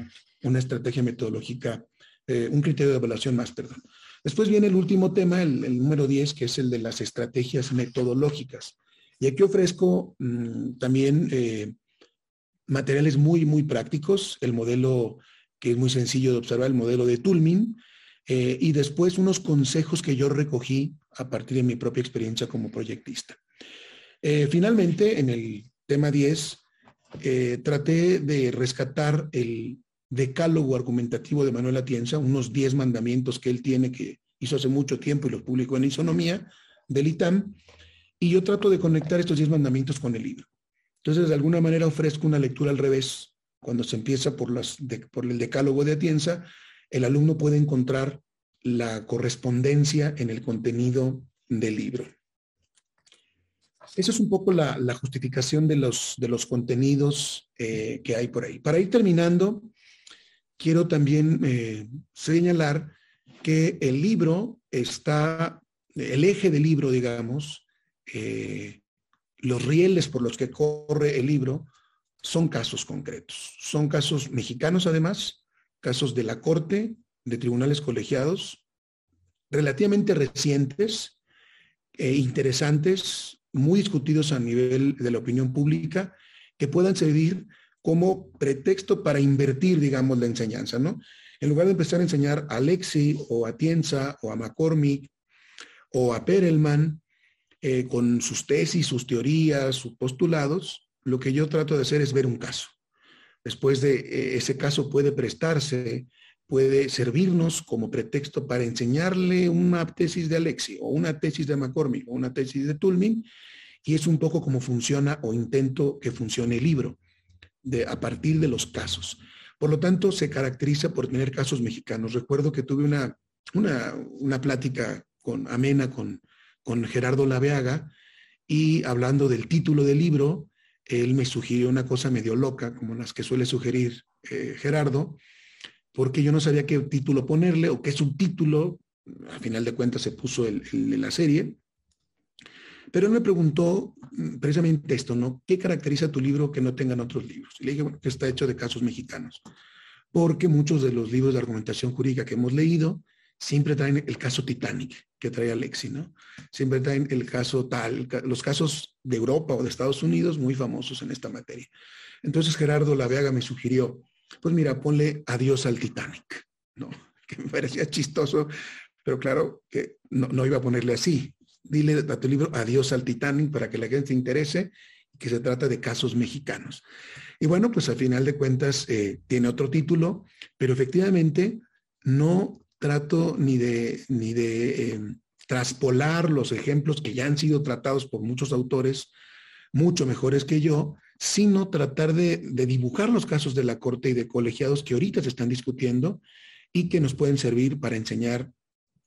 Speaker 2: una estrategia metodológica, eh, un criterio de evaluación más, perdón. Después viene el último tema, el, número 10, que es el de las estrategias metodológicas. Y aquí ofrezco mm, también eh, materiales muy, muy prácticos, el modelo que es muy sencillo de observar, el modelo de Tulmin, eh, y después unos consejos que yo recogí a partir de mi propia experiencia como proyectista. Eh, finalmente, en el tema 10, eh, traté de rescatar el decálogo argumentativo de Manuel Atienza, unos 10 mandamientos que él tiene que hizo hace mucho tiempo y los publicó en Isonomía del ITAM, y yo trato de conectar estos 10 mandamientos con el libro. Entonces, de alguna manera ofrezco una lectura al revés. Cuando se empieza por, el decálogo de Atienza, el alumno puede encontrar la correspondencia en el contenido del libro. Esa es un poco la, justificación de los, de los contenidos eh, que hay por ahí. Para ir terminando, quiero también eh, señalar que el libro está, el eje del libro, digamos, eh, los rieles por los que corre el libro son casos concretos. Son casos mexicanos además, casos de la Corte, de tribunales colegiados, relativamente recientes, e interesantes, muy discutidos a nivel de la opinión pública, que puedan servir como pretexto para invertir, digamos, la enseñanza, ¿no? En lugar de empezar a enseñar a Lexi o a Tienza o a McCormick o a Perelman, eh, con sus tesis, sus teorías, sus postulados, lo que yo trato de hacer es ver un caso. Después de eh, ese caso puede prestarse, puede servirnos como pretexto para enseñarle una tesis de Alexi o una tesis de McCormick o una tesis de Tulmin, y es un poco como funciona o intento que funcione el libro, de, a partir de los casos. Por lo tanto, se caracteriza por tener casos mexicanos. Recuerdo que tuve una, una, una plática con, amena con con Gerardo Laveaga y hablando del título del libro, él me sugirió una cosa medio loca, como las que suele sugerir eh, Gerardo, porque yo no sabía qué título ponerle o qué subtítulo, a final de cuentas se puso el, de la serie, pero él me preguntó mm, precisamente esto, ¿no? ¿Qué caracteriza tu libro que no tengan otros libros? Y le dije, bueno, que está hecho de casos mexicanos, porque muchos de los libros de argumentación jurídica que hemos leído siempre traen el caso Titanic que trae Alexi, ¿no? Siempre traen el caso tal, los casos de Europa o de Estados Unidos muy famosos en esta materia. Entonces Gerardo Laveaga me sugirió, pues mira, ponle adiós al Titanic, ¿no? <laughs> Que me parecía chistoso, pero claro que no, iba a ponerle así. Dile a tu libro adiós al Titanic para que la gente se interese que se trata de casos mexicanos. Y bueno, pues al final de cuentas eh, tiene otro título, pero efectivamente no trato ni de, ni de em, traspolar los ejemplos que ya han sido tratados por muchos autores, mucho mejores que yo, sino tratar de, de, dibujar los casos de la Corte y de colegiados que ahorita se están discutiendo y que nos pueden servir para enseñar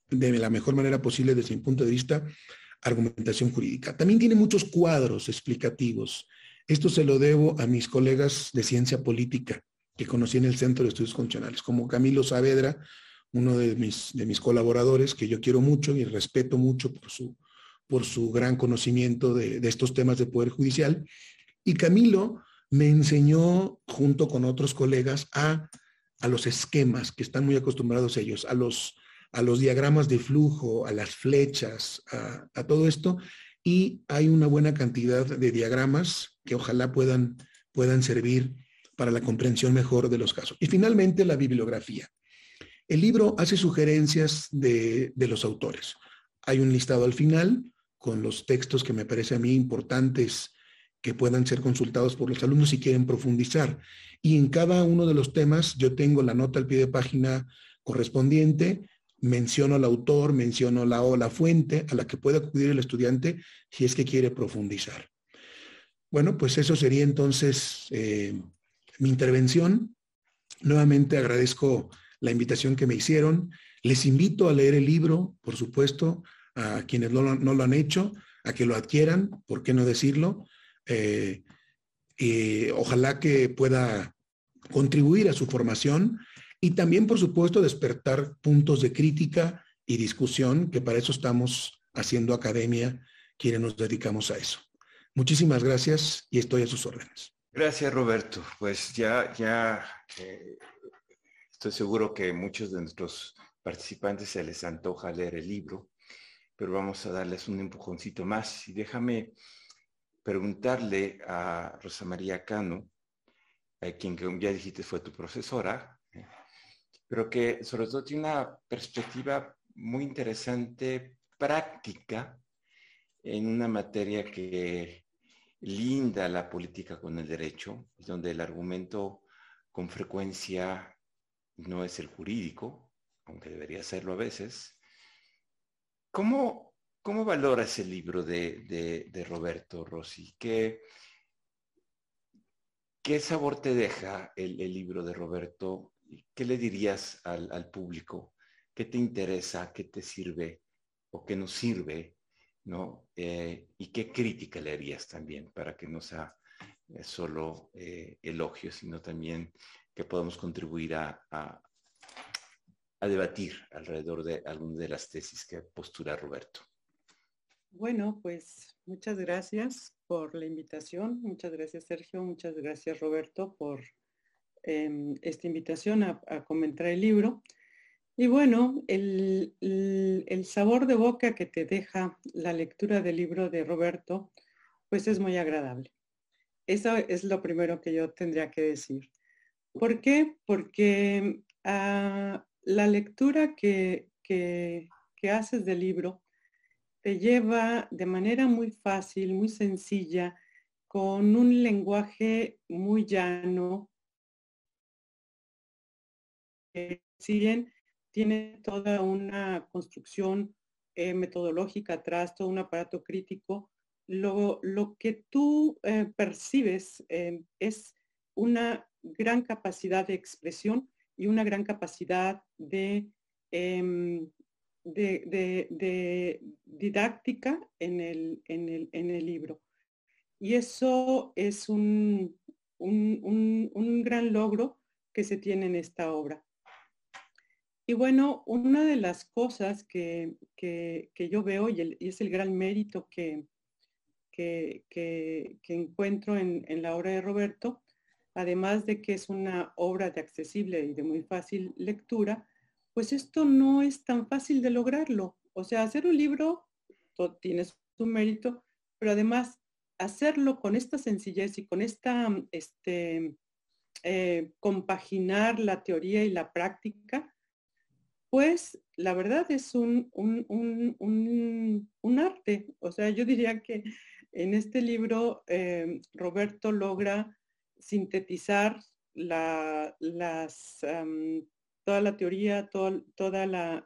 Speaker 2: de la mejor manera posible desde mi punto de vista argumentación jurídica. También tiene muchos cuadros explicativos. Esto se lo debo a mis colegas de ciencia política que conocí en el Centro de Estudios Constitucionales, como Camilo Saavedra, uno de mis, de mis colaboradores que yo quiero mucho y respeto mucho por su, por su gran conocimiento de, estos temas de Poder Judicial. Y Camilo me enseñó junto con otros colegas a, a los esquemas que están muy acostumbrados ellos, a los, a los diagramas de flujo, a las flechas, a, a todo esto. Y hay una buena cantidad de diagramas que ojalá puedan, puedan servir para la comprensión mejor de los casos. Y finalmente la bibliografía. El libro hace sugerencias de, los autores. Hay un listado al final con los textos que me parece a mí importantes que puedan ser consultados por los alumnos si quieren profundizar. Y en cada uno de los temas yo tengo la nota al pie de página correspondiente, menciono al autor, menciono la o la fuente a la que puede acudir el estudiante si es que quiere profundizar. Bueno, pues eso sería entonces eh, mi intervención. Nuevamente agradezco la invitación que me hicieron. Les invito a leer el libro, por supuesto, a quienes no, lo han hecho, a que lo adquieran, ¿por qué no decirlo? Eh, y ojalá que pueda contribuir a su formación y también, por supuesto, despertar puntos de crítica y discusión, que para eso estamos haciendo academia, quienes nos dedicamos a eso. Muchísimas gracias y estoy a sus órdenes.
Speaker 1: Gracias, Roberto. Pues ya, ya eh, estoy seguro que muchos de nuestros participantes se les antoja leer el libro, pero vamos a darles un empujoncito más. Y déjame preguntarle a Rosa María Cano, a quien ya dijiste fue tu profesora, ¿eh? pero que sobre todo tiene una perspectiva muy interesante, práctica, en una materia que linda la política con el derecho, donde el argumento con frecuencia no es el jurídico, aunque debería serlo a veces. ¿Cómo, ¿Cómo valoras el libro de, Roberto Rossi? ¿Qué, ¿Qué, sabor te deja el, libro de Roberto? ¿Qué le dirías al, público? ¿Qué te interesa? ¿Qué te sirve? ¿O qué nos sirve? ¿no? Eh, ¿Y qué crítica le harías también para que no sea eh, solo eh, elogio, sino también que podamos contribuir a, a debatir alrededor de algunas de las tesis que postula Roberto?
Speaker 3: Bueno, pues muchas gracias por la invitación. Muchas gracias, Sergio. Muchas gracias, Roberto, por em, esta invitación a, comentar el libro. Y bueno, el, sabor de boca que te deja la lectura del libro de Roberto, pues es muy agradable. Eso es lo primero que yo tendría que decir. ¿Por qué? Porque ah, la lectura que, que haces del libro te lleva de manera muy fácil, muy sencilla, con un lenguaje muy llano. si bien tiene toda una construcción eh, metodológica atrás, todo un aparato crítico, lo, lo que tú eh, percibes eh, es una gran capacidad de expresión y una gran capacidad de em, de, didáctica en el, en, el, en el, libro. Y eso es un, un, gran logro que se tiene en esta obra. Y bueno, una de las cosas que, yo veo y, es el gran mérito que, que, encuentro en, en, la obra de Roberto, además de que es una obra de accesible y de muy fácil lectura, pues esto no es tan fácil de lograrlo. O sea, hacer un libro tiene su mérito, pero además hacerlo con esta sencillez y con esta, este, eh, compaginar la teoría y la práctica, pues la verdad es un, un, arte. O sea, yo diría que en este libro eh, Roberto logra sintetizar las toda la teoría, toda la,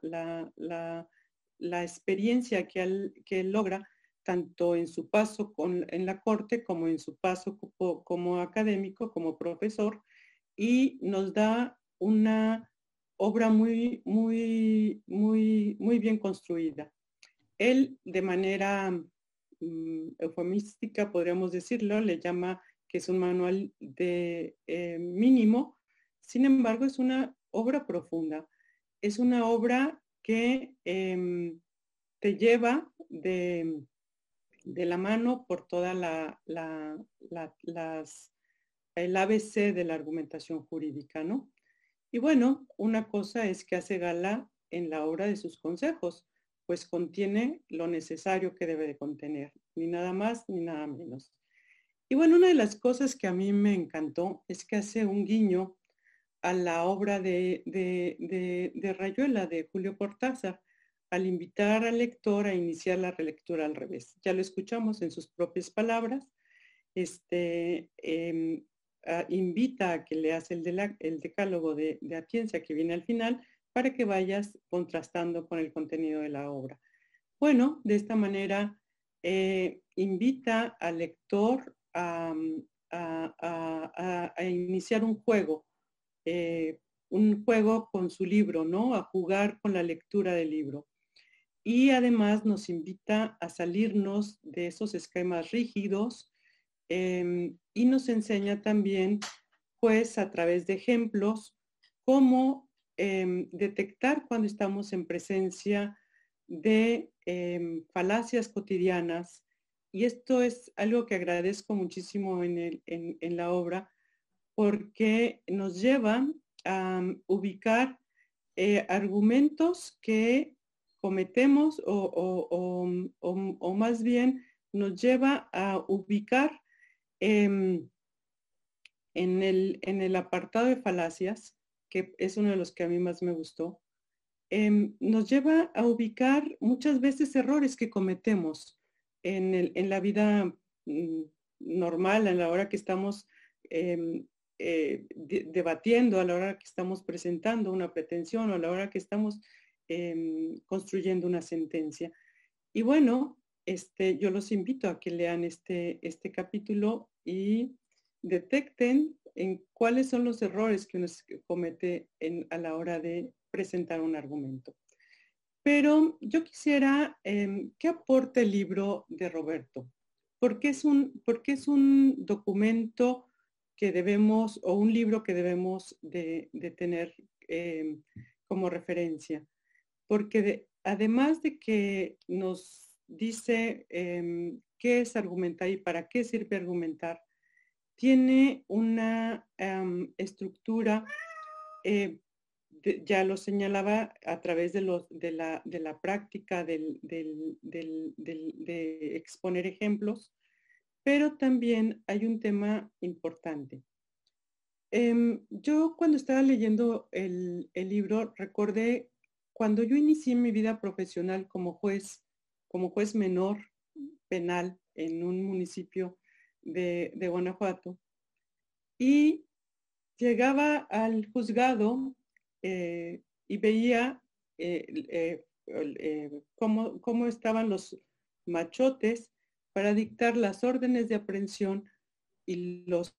Speaker 3: la, experiencia que él, que logra, tanto en su paso con, en la corte como en su paso como, académico, como profesor, y nos da una obra muy, muy, muy, muy bien construida. Él, de manera mm, eufemística, podríamos decirlo, le llama que es un manual de eh, mínimo, sin embargo, es una obra profunda. Es una obra que em, te lleva de, la mano por toda la, las, el ABC de la argumentación jurídica, ¿no? Y bueno, una cosa es que hace gala en la obra de sus consejos, pues contiene lo necesario que debe de contener, ni nada más ni nada menos. Y bueno, una de las cosas que a mí me encantó es que hace un guiño a la obra de, Rayuela, de Julio Cortázar, al invitar al lector a iniciar la relectura al revés. Ya lo escuchamos en sus propias palabras. Este, em, invita a que leas el, el decálogo de, de que viene al final para que vayas contrastando con el contenido de la obra. Bueno, de esta manera eh, invita al lector a, iniciar un juego, eh, un juego con su libro, ¿no? A jugar con la lectura del libro. Y además nos invita a salirnos de esos esquemas rígidos em, y nos enseña también, pues, a través de ejemplos, cómo Em, detectar cuando estamos en presencia de em, falacias cotidianas. Y esto es algo que agradezco muchísimo en, la obra porque nos lleva a um, ubicar eh, argumentos que cometemos o, más bien nos lleva a ubicar em, en, el, en el apartado de falacias que es uno de los que a mí más me gustó, em, nos lleva a ubicar muchas veces errores que cometemos en, la vida mm, normal, a la hora que estamos em, eh, debatiendo, a la hora que estamos presentando una pretensión o a la hora que estamos em, construyendo una sentencia. Y bueno, este, yo los invito a que lean este, este capítulo y detecten en cuáles son los errores que uno comete a la hora de presentar un argumento. Pero yo quisiera, eh, ¿qué aporta el libro de Roberto? Porque es un, porque es un documento que debemos, o un libro que debemos de, tener em, como referencia? Porque además de que nos dice em, qué es argumentar y para qué sirve argumentar, tiene una estructura, eh, ya lo señalaba a través de, la, práctica de exponer ejemplos, pero también hay un tema importante. Em, yo cuando estaba leyendo el, libro recordé cuando yo inicié mi vida profesional como juez, como juez menor penal en un municipio de, Guanajuato y llegaba al juzgado eh, y veía eh, eh, cómo, cómo, estaban los machotes para dictar las órdenes de aprehensión y los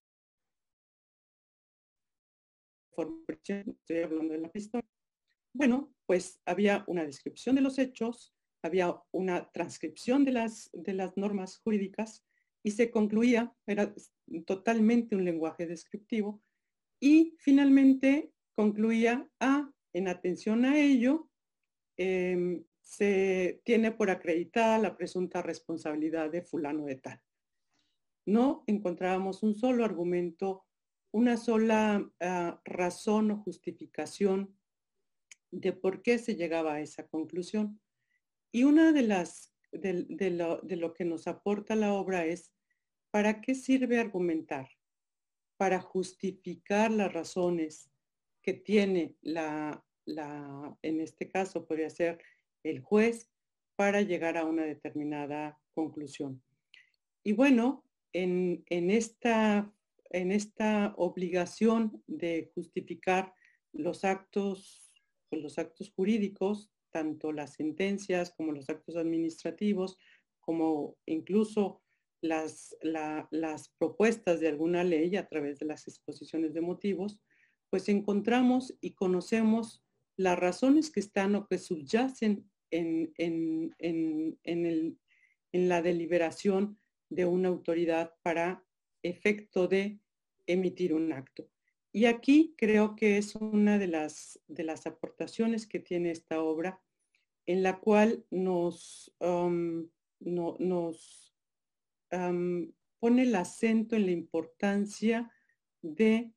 Speaker 3: estoy hablando de la pistola. Bueno, pues había una descripción de los hechos, había una transcripción de las, de las normas jurídicas y se concluía, era totalmente un lenguaje descriptivo, y finalmente concluía, ah, en atención a ello, em, se tiene por acreditada la presunta responsabilidad de fulano de tal. No encontrábamos un solo argumento, una sola ah, razón o justificación de por qué se llegaba a esa conclusión. Y una de las de, lo, que nos aporta la obra es ¿Para qué sirve argumentar? Para justificar las razones que tiene la, en este caso podría ser el juez, para llegar a una determinada conclusión. Y bueno, en, esta, en esta obligación de justificar los actos, los actos jurídicos, tanto las sentencias como los actos administrativos, como incluso las, las propuestas de alguna ley a través de las exposiciones de motivos, pues encontramos y conocemos las razones que están o que subyacen en, en, en, el, en la deliberación de una autoridad para efecto de emitir un acto. Y aquí creo que es una de las, de las aportaciones que tiene esta obra, en la cual nos, um, nos pone el acento en la importancia de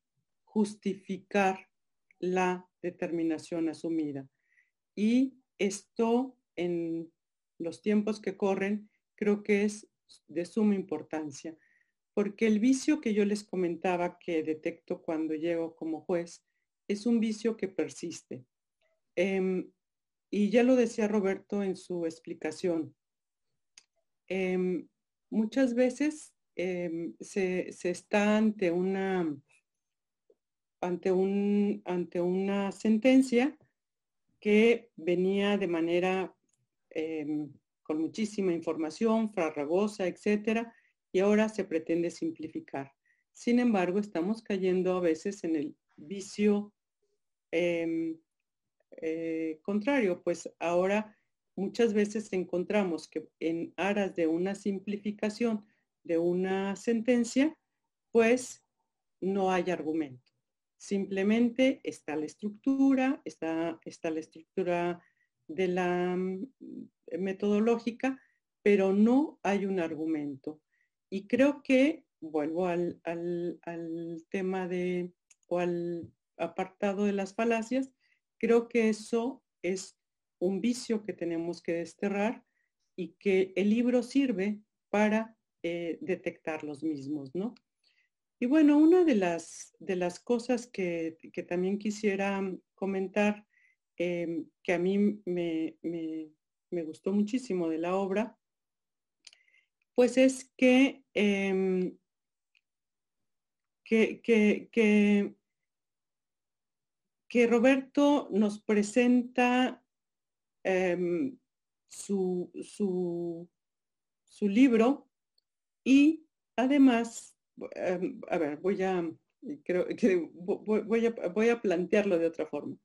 Speaker 3: justificar la determinación asumida. Y esto en los tiempos que corren creo que es de suma importancia, porque el vicio que yo les comentaba que detecto cuando llego como juez es un vicio que persiste. Em, y ya lo decía Roberto en su explicación. Em, muchas veces em, se, se, está ante una, ante, un, ante una sentencia que venía de manera con muchísima información, farragosa, etcétera, y ahora se pretende simplificar. Sin embargo, estamos cayendo a veces en el vicio eh, contrario, pues ahora muchas veces encontramos que en aras de una simplificación de una sentencia, pues no hay argumento. Simplemente está la estructura, está, está la estructura de la mm, metodológica, pero no hay un argumento. Y creo que, vuelvo al, al tema de, o al apartado de las falacias, Creo que eso es un vicio que tenemos que desterrar y que el libro sirve para eh, detectar los mismos, ¿no? Y bueno, una de las, de las cosas que, también quisiera comentar, em, que a mí me, gustó muchísimo de la obra, pues es que, em, que, que que Roberto nos presenta em, su, su, libro y además, em, a ver, voy a, creo, voy, a, voy a plantearlo de otra forma.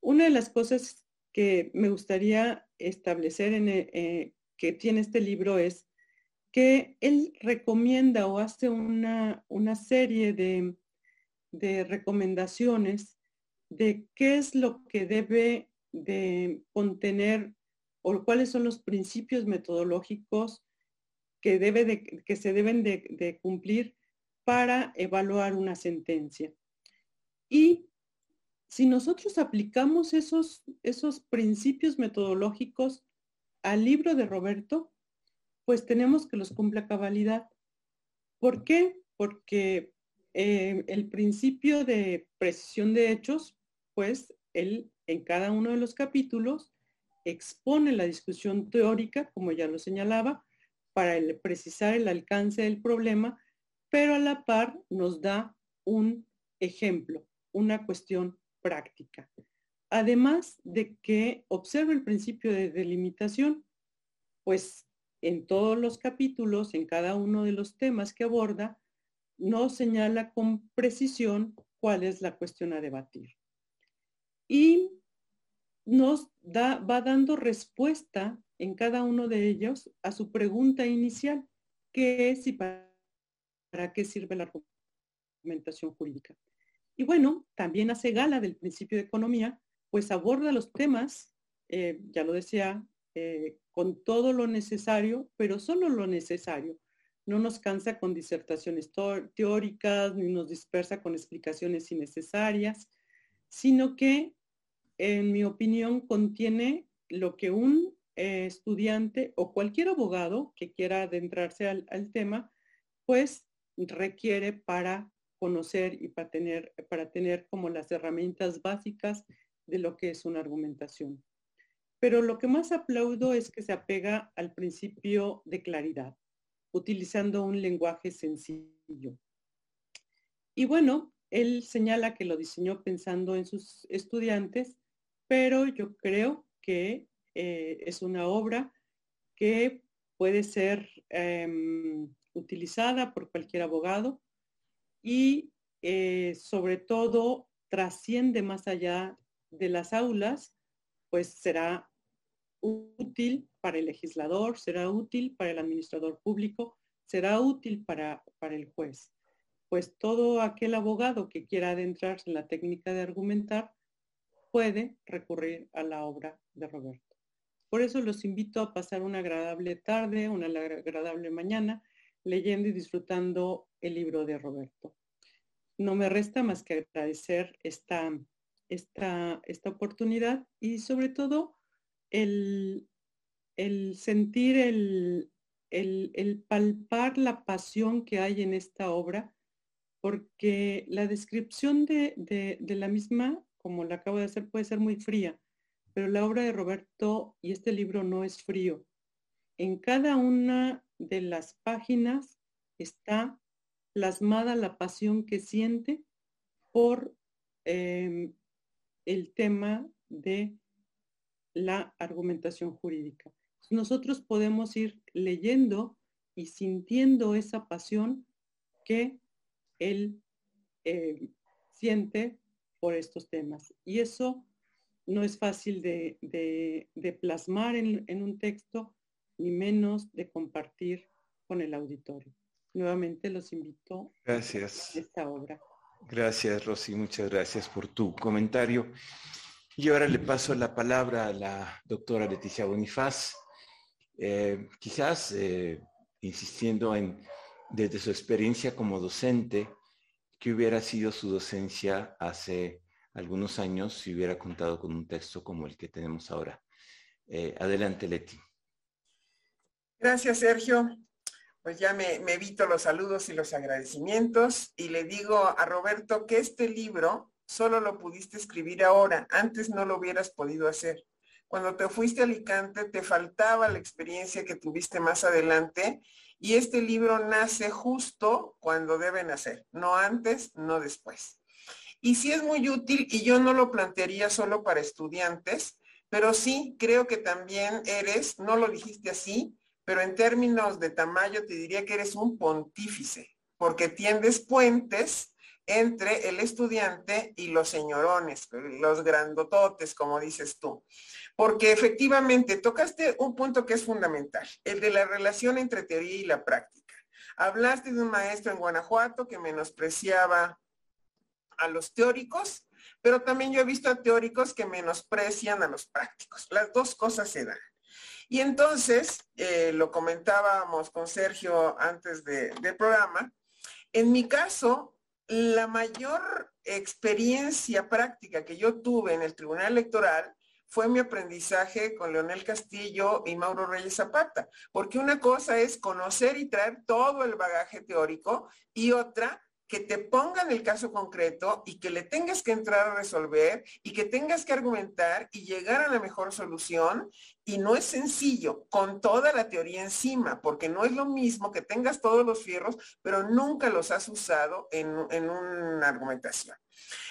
Speaker 3: Una de las cosas que me gustaría establecer en eh, que tiene este libro es que él recomienda o hace una, una serie de, de recomendaciones de qué es lo que debe de contener o cuáles son los principios metodológicos que, debe de, que se deben de, cumplir para evaluar una sentencia. Y si nosotros aplicamos esos, esos principios metodológicos al libro de Roberto, pues tenemos que los cumpla cabalidad. ¿Por qué? Porque eh, el principio de precisión de hechos pues él en cada uno de los capítulos expone la discusión teórica, como ya lo señalaba, para precisar el alcance del problema, pero a la par nos da un ejemplo, una cuestión práctica. Además de que observa el principio de delimitación, pues en todos los capítulos, en cada uno de los temas que aborda, nos señala con precisión cuál es la cuestión a debatir y nos da, va dando respuesta en cada uno de ellos a su pregunta inicial, que es y para, qué sirve la argumentación jurídica. Y bueno, también hace gala del principio de economía, pues aborda los temas, eh, ya lo decía, eh, con todo lo necesario, pero solo lo necesario. No nos cansa con disertaciones teóricas, ni nos dispersa con explicaciones innecesarias, sino que, en mi opinión, contiene lo que un eh, estudiante o cualquier abogado que quiera adentrarse al, tema, pues requiere para conocer y para tener, para tener como las herramientas básicas de lo que es una argumentación. Pero lo que más aplaudo es que se apega al principio de claridad, utilizando un lenguaje sencillo. Y bueno, él señala que lo diseñó pensando en sus estudiantes, pero yo creo que eh, es una obra que puede ser em, utilizada por cualquier abogado y eh, sobre todo trasciende más allá de las aulas, pues será útil para el legislador, será útil para el administrador público, será útil para, para el juez pues todo aquel abogado que quiera adentrarse en la técnica de argumentar puede recurrir a la obra de Roberto. Por eso los invito a pasar una agradable tarde, una agradable mañana, leyendo y disfrutando el libro de Roberto. no me resta más que agradecer esta, esta, esta oportunidad y sobre todo el, el sentir, el, el, palpar la pasión que hay en esta obra, porque la descripción de, de, la misma, como la acabo de hacer, puede ser muy fría, pero la obra de Roberto y este libro no es frío. En cada una de las páginas está plasmada la pasión que siente por em, el tema de la argumentación jurídica. Nosotros podemos ir leyendo y sintiendo esa pasión que él eh, siente por estos temas. Y eso no es fácil de, plasmar en, un texto, ni menos de compartir con el auditorio. Nuevamente los invito
Speaker 1: gracias.
Speaker 3: a esta obra.
Speaker 1: Gracias, Rosy. Muchas gracias por tu comentario. Y ahora le paso la palabra a la doctora Leticia Bonifaz, eh, quizás eh, insistiendo en, desde su experiencia como docente, que hubiera sido su docencia hace algunos años si hubiera contado con un texto como el que tenemos ahora. Eh, adelante, Leti.
Speaker 4: Gracias, Sergio. Pues ya me, evito los saludos y los agradecimientos y le digo a Roberto que este libro solo lo pudiste escribir ahora, antes no lo hubieras podido hacer. Cuando te fuiste a Alicante te faltaba la experiencia que tuviste más adelante y este libro nace justo cuando debe nacer, no antes, no después. Y sí es muy útil y yo no lo plantearía solo para estudiantes, pero sí creo que también eres, no lo dijiste así, pero en términos de tamaño te diría que eres un pontífice, porque tiendes puentes entre el estudiante y los señorones, los grandototes, como dices tú. Porque efectivamente tocaste un punto que es fundamental, el de la relación entre teoría y la práctica. Hablaste de un maestro en Guanajuato que menospreciaba a los teóricos, pero también yo he visto a teóricos que menosprecian a los prácticos. Las dos cosas se dan. Y entonces, eh, lo comentábamos con Sergio antes del programa, en mi caso, la mayor experiencia práctica que yo tuve en el Tribunal Electoral fue mi aprendizaje con Leonel Castillo y Mauro Reyes Zapata, porque una cosa es conocer y traer todo el bagaje teórico y otra que te pongan el caso concreto y que le tengas que entrar a resolver y que tengas que argumentar y llegar a la mejor solución. Y no es sencillo, con toda la teoría encima, porque no es lo mismo que tengas todos los fierros, pero nunca los has usado en, una argumentación.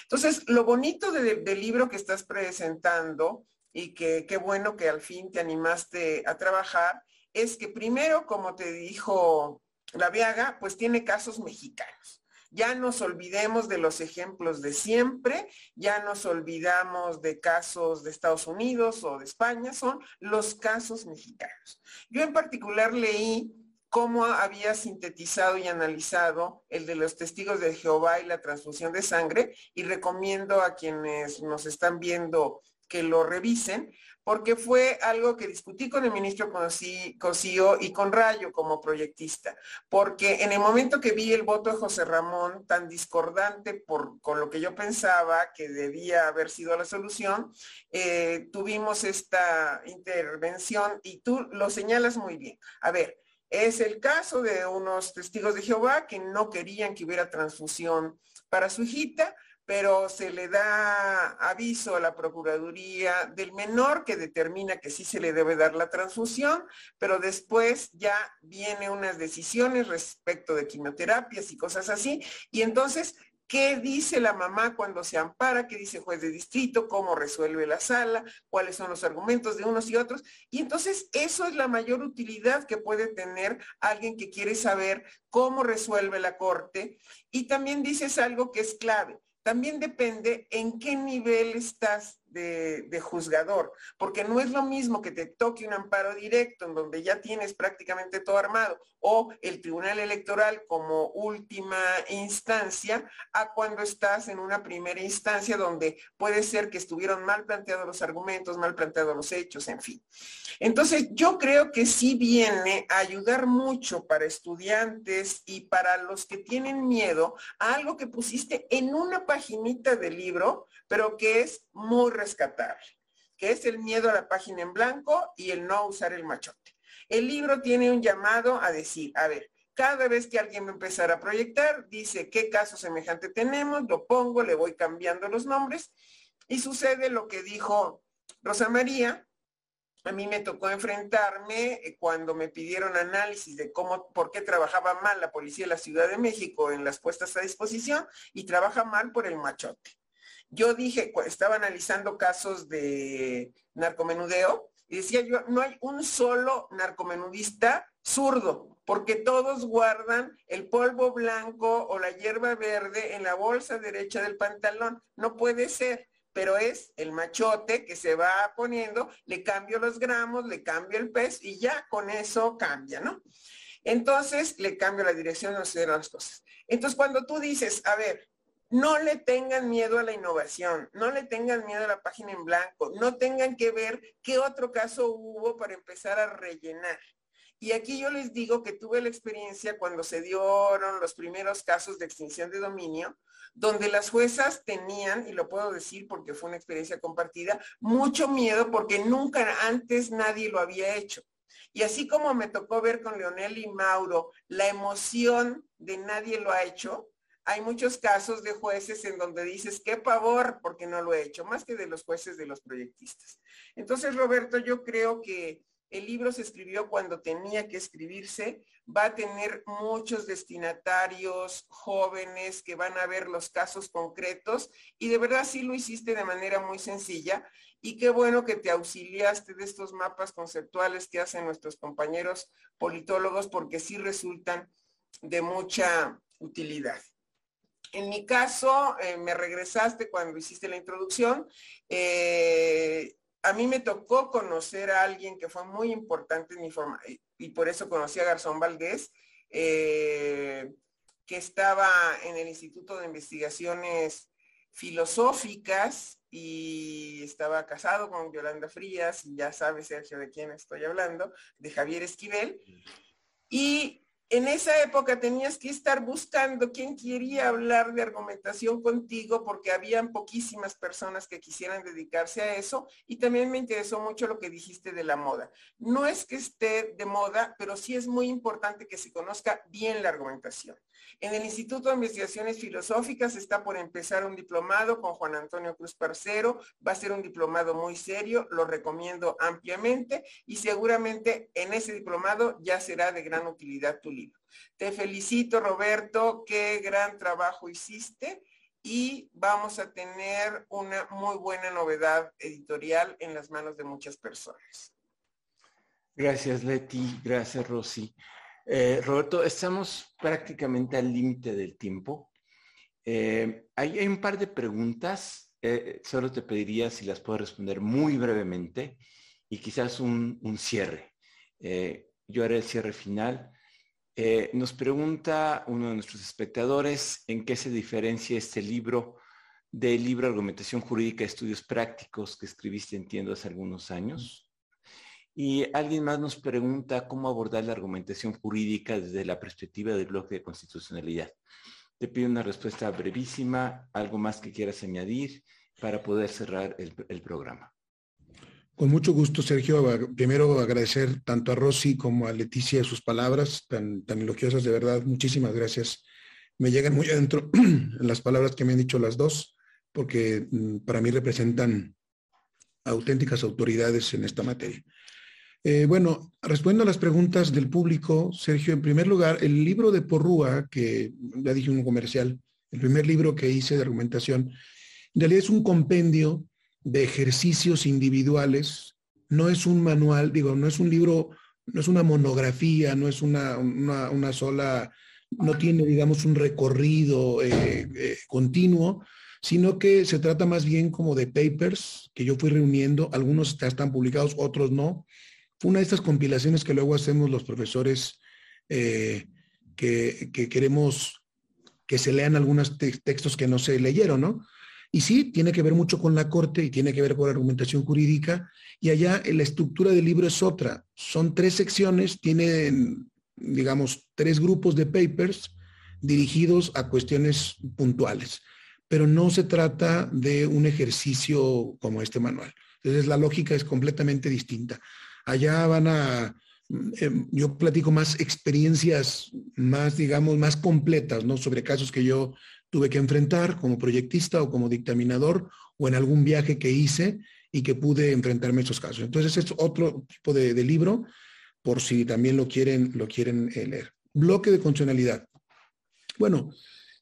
Speaker 4: Entonces, lo bonito del libro que estás presentando y que qué bueno que al fin te animaste a trabajar, es que primero, como te dijo la Viaga, pues tiene casos mexicanos. Ya nos olvidemos de los ejemplos de siempre, ya nos olvidamos de casos de Estados Unidos o de España, son los casos mexicanos. Yo en particular leí cómo había sintetizado y analizado el de los testigos de Jehová y la transfusión de sangre y recomiendo a quienes nos están viendo que lo revisen, porque fue algo que discutí con el ministro Cosío y con Rayo como proyectista, porque en el momento que vi el voto de José Ramón tan discordante por, con lo que yo pensaba que debía haber sido la solución, eh, tuvimos esta intervención y tú lo señalas muy bien. A ver, es el caso de unos testigos de Jehová que no querían que hubiera transfusión para su hijita, pero se le da aviso a la Procuraduría del menor que determina que sí se le debe dar la transfusión, pero después ya vienen unas decisiones respecto de quimioterapias y cosas así. Y entonces, ¿qué dice la mamá cuando se ampara? ¿Qué dice el juez de distrito? ¿Cómo resuelve la sala? ¿Cuáles son los argumentos de unos y otros? Y entonces eso es la mayor utilidad que puede tener alguien que quiere saber cómo resuelve la corte. Y también dices algo que es clave también depende en qué nivel estás de, juzgador, porque no es lo mismo que te toque un amparo directo en donde ya tienes prácticamente todo armado o el Tribunal Electoral como última instancia a cuando estás en una primera instancia donde puede ser que estuvieron mal planteados los argumentos, mal planteados los hechos, en fin. Entonces, yo creo que sí viene a ayudar mucho para estudiantes y para los que tienen miedo a algo que pusiste en una paginita del libro, pero que es muy rescatable, que es el miedo a la página en blanco y el no usar el machote. El libro tiene un llamado a decir, a ver, cada vez que alguien me empezara a proyectar, dice qué caso semejante tenemos, lo pongo, le voy cambiando los nombres y sucede lo que dijo Rosa María, a mí me tocó enfrentarme eh, cuando me pidieron análisis de cómo, por qué trabajaba mal la policía de la Ciudad de México en las puestas a disposición y trabaja mal por el machote. Yo dije, estaba analizando casos de narcomenudeo y decía yo, no hay un solo narcomenudista zurdo, porque todos guardan el polvo blanco o la hierba verde en la bolsa derecha del pantalón. No puede ser pero es el machote que se va poniendo, le cambio los gramos, le cambio el peso y ya con eso cambia, ¿no? Entonces le cambio la dirección no se las cosas. Entonces cuando tú dices, a ver, no le tengan miedo a la innovación, no le tengan miedo a la página en blanco, no tengan que ver qué otro caso hubo para empezar a rellenar. Y aquí yo les digo que tuve la experiencia cuando se dieron los primeros casos de extinción de dominio, donde las juezas tenían, y lo puedo decir porque fue una experiencia compartida, mucho miedo porque nunca antes nadie lo había hecho. Y así como me tocó ver con Leonel y Mauro la emoción de nadie lo ha hecho, hay muchos casos de jueces en donde dices, qué pavor, porque no lo he hecho, más que de los jueces de los proyectistas. Entonces, Roberto, yo creo que el libro se escribió cuando tenía que escribirse, va a tener muchos destinatarios jóvenes que van a ver los casos concretos y de verdad sí lo hiciste de manera muy sencilla y qué bueno que te auxiliaste de estos mapas conceptuales que hacen nuestros compañeros politólogos porque sí resultan de mucha utilidad. En mi caso, eh, me regresaste cuando hiciste la introducción. Eh, a mí me tocó conocer a alguien que fue muy importante en mi forma, y por eso conocí a Garzón Valdés, eh, que estaba en el Instituto de Investigaciones Filosóficas y estaba casado con Yolanda Frías, y ya sabes, Sergio, de quién estoy hablando, de Javier Esquivel. Y en esa época tenías que estar buscando quién quería hablar de argumentación contigo porque habían poquísimas personas que quisieran dedicarse a eso y también me interesó mucho lo que dijiste de la moda. No es que esté de moda, pero sí es muy importante que se conozca bien la argumentación. En el Instituto de Investigaciones Filosóficas está por empezar un diplomado con Juan Antonio Cruz Parcero. Va a ser un diplomado muy serio, lo recomiendo ampliamente y seguramente en ese diplomado ya será de gran utilidad tu libro. Te felicito, Roberto, qué gran trabajo hiciste y vamos a tener una muy buena novedad editorial en las manos de muchas personas.
Speaker 1: Gracias, Leti. Gracias, Rosy. Eh, Roberto, estamos prácticamente al límite del tiempo. Eh, hay, un par de preguntas. Eh, solo te pediría si las puedes responder muy brevemente y quizás un, cierre. yo haré el cierre final. nos pregunta uno de nuestros espectadores en qué se diferencia este libro del libro Argumentación Jurídica Estudios Prácticos que escribiste, entiendo, hace algunos años. Y alguien más nos pregunta cómo abordar la argumentación jurídica desde la perspectiva del bloque de constitucionalidad. Te pido una respuesta brevísima, algo más que quieras añadir para poder cerrar el, programa.
Speaker 2: Con mucho gusto, Sergio. Primero agradecer tanto a Rosy como a Leticia sus palabras tan, tan elogiosas, de verdad. Muchísimas gracias. Me llegan muy adentro <clears throat> las palabras que me han dicho las dos, porque mm, para mí representan auténticas autoridades en esta materia. Eh, bueno, respondiendo a las preguntas del público, Sergio, en primer lugar, el libro de Porrúa, que ya dije un comercial, el primer libro que hice de argumentación, en realidad es un compendio de ejercicios individuales, no es un manual, digo, no es un libro, no es una monografía, no es una, sola, no tiene, digamos, un recorrido eh, eh, continuo, sino que se trata más bien como de papers que yo fui reuniendo, algunos ya están publicados, otros no. Fue una de estas compilaciones que luego hacemos los profesores eh, que, queremos que se lean algunos textos que no se leyeron, ¿no? Y sí, tiene que ver mucho con la corte y tiene que ver con la argumentación jurídica. Y allá la estructura del libro es otra. Son tres secciones, tienen, digamos, tres grupos de papers dirigidos a cuestiones puntuales. Pero no se trata de un ejercicio como este manual. Entonces la lógica es completamente distinta. Allá van a Em, yo platico más experiencias más, digamos, más completas, ¿no? Sobre casos que yo tuve que enfrentar como proyectista o como dictaminador o en algún viaje que hice y que pude enfrentarme a esos casos. Entonces es otro tipo de, libro por si también lo quieren, lo quieren eh, leer. Bloque de constitucionalidad. Bueno,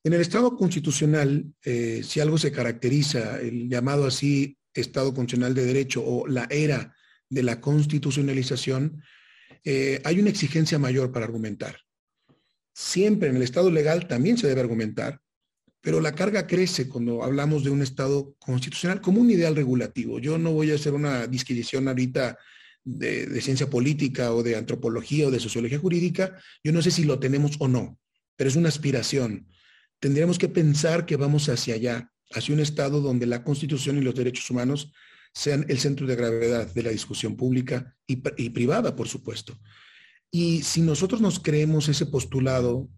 Speaker 2: en el Estado constitucional, eh, si algo se caracteriza, el llamado así Estado constitucional de Derecho o la era de la constitucionalización, eh, hay una exigencia mayor para argumentar. Siempre en el Estado legal también se debe argumentar, pero la carga crece cuando hablamos de un Estado constitucional como un ideal regulativo. Yo no voy a hacer una disquisición ahorita de, de, ciencia política o de antropología o de sociología jurídica. Yo no sé si lo tenemos o no, pero es una aspiración. Tendríamos que pensar que vamos hacia allá, hacia un Estado donde la Constitución y los derechos humanos sean el centro de gravedad de la discusión pública y, privada, por supuesto. Y si nosotros nos creemos ese postulado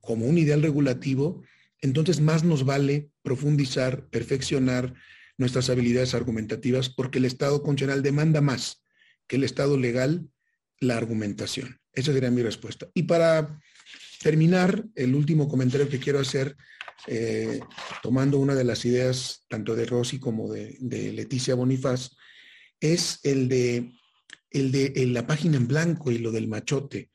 Speaker 2: como un ideal regulativo, entonces más nos vale profundizar, perfeccionar nuestras habilidades argumentativas, porque el Estado constitucional demanda más que el Estado legal la argumentación. Esa sería mi respuesta. Y para terminar, el último comentario que quiero hacer eh, tomando una de las ideas tanto de Rossi como de, Leticia Bonifaz, es el de, el de la página en blanco y lo del machote.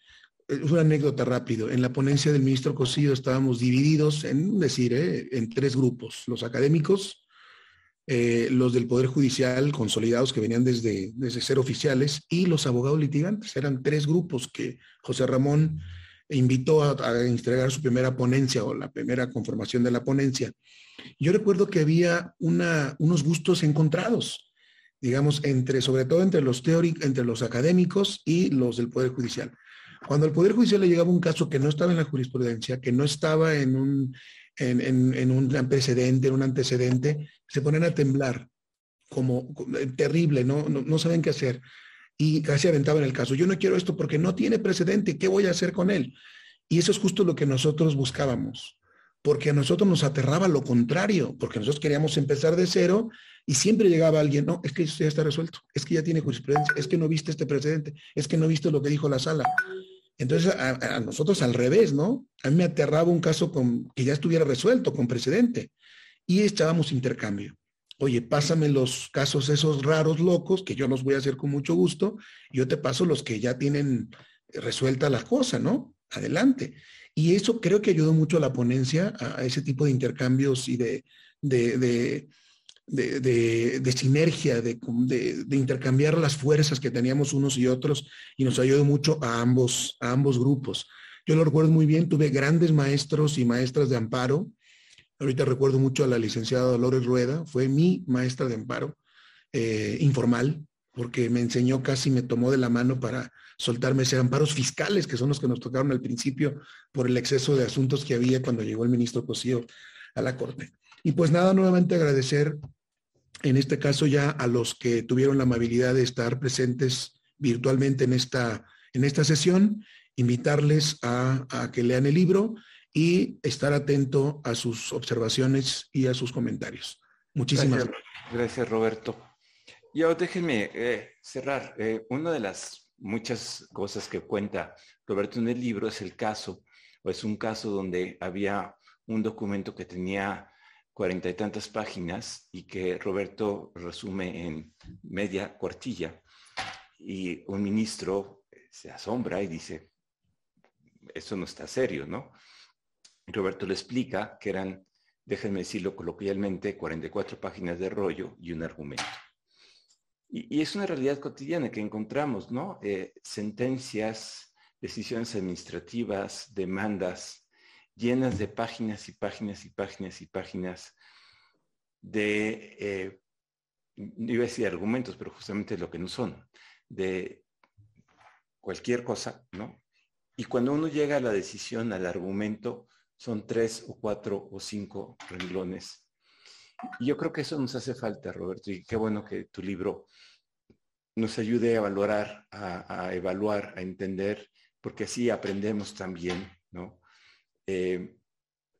Speaker 2: Es una anécdota rápido. En la ponencia del ministro Cosillo estábamos divididos en, decir, eh, en tres grupos. Los académicos, eh, los del Poder Judicial consolidados que venían desde, desde ser oficiales y los abogados litigantes. Eran tres grupos que José Ramón invitó a, entregar su primera ponencia o la primera conformación de la ponencia. Yo recuerdo que había unos gustos encontrados, digamos, entre, sobre todo entre los teóricos, entre los académicos y los del Poder Judicial. Cuando al Poder Judicial le llegaba un caso que no estaba en la jurisprudencia, que no estaba en un, en, un antecedente, en un antecedente, se ponen a temblar como, terrible, ¿no? ¿no? No, saben qué hacer y casi en el caso. Yo no quiero esto porque no tiene precedente. ¿Qué voy a hacer con él? Y eso es justo lo que nosotros buscábamos, porque a nosotros nos aterraba lo contrario, porque nosotros queríamos empezar de cero y siempre llegaba alguien, no, es que esto ya está resuelto, es que ya tiene jurisprudencia, es que no viste este precedente, es que no viste lo que dijo la sala. Entonces, a, nosotros al revés, ¿no? A mí me aterraba un caso con, que ya estuviera resuelto, con precedente. Y echábamos intercambio oye, pásame los casos esos raros locos, que yo los voy a hacer con mucho gusto, yo te paso los que ya tienen resuelta la cosa, ¿no? Adelante. Y eso creo que ayudó mucho a la ponencia, a, ese tipo de intercambios y de, de, de, sinergia, de, intercambiar las fuerzas que teníamos unos y otros, y nos ayudó mucho a ambos, a ambos grupos. Yo lo recuerdo muy bien, tuve grandes maestros y maestras de amparo, Ahorita recuerdo mucho a la licenciada Dolores Rueda, fue mi maestra de amparo eh, informal, porque me enseñó casi, me tomó de la mano para soltarme ese amparos fiscales, que son los que nos tocaron al principio por el exceso de asuntos que había cuando llegó el ministro Cosío a la Corte. Y pues nada, nuevamente agradecer en este caso ya a los que tuvieron la amabilidad de estar presentes virtualmente en esta, en esta sesión, invitarles a, a que lean el libro y estar atento a sus observaciones y a sus comentarios. Muchísimas
Speaker 1: gracias. Gracias, Roberto. Y ahora déjenme eh, cerrar. Eh, una de las muchas cosas que cuenta Roberto en el libro es el caso, o es un caso donde había un documento que tenía cuarenta y tantas páginas y que Roberto resume en media cuartilla. Y un ministro se asombra y dice, eso no está serio, ¿no? Roberto le explica que eran, déjenme decirlo coloquialmente, 44 páginas de rollo y un argumento. Y, es una realidad cotidiana que encontramos, ¿no? Eh, sentencias, decisiones administrativas, demandas llenas de páginas y páginas y páginas y páginas de, eh, iba a decir argumentos, pero justamente lo que no son, de cualquier cosa, ¿no? Y cuando uno llega a la decisión, al argumento, son tres o cuatro o cinco renglones. Y yo creo que eso nos hace falta, Roberto, y qué bueno que tu libro nos ayude a valorar, a, evaluar, a entender, porque así aprendemos también, ¿no? Eh,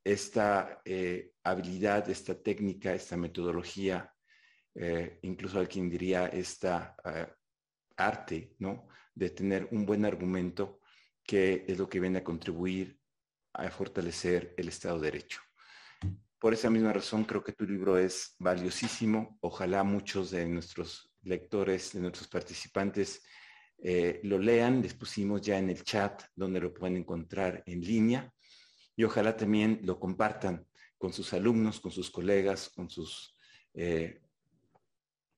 Speaker 1: esta eh, habilidad, esta técnica, esta metodología, eh, incluso alguien diría esta arte, ¿no? De tener un buen argumento que es lo que viene a contribuir a fortalecer el Estado de Derecho. Por esa misma razón creo que tu libro es valiosísimo. Ojalá muchos de nuestros lectores, de nuestros participantes, eh, lo lean. Les pusimos ya en el chat donde lo pueden encontrar en línea. Y ojalá también lo compartan con sus alumnos, con sus colegas, con sus eh,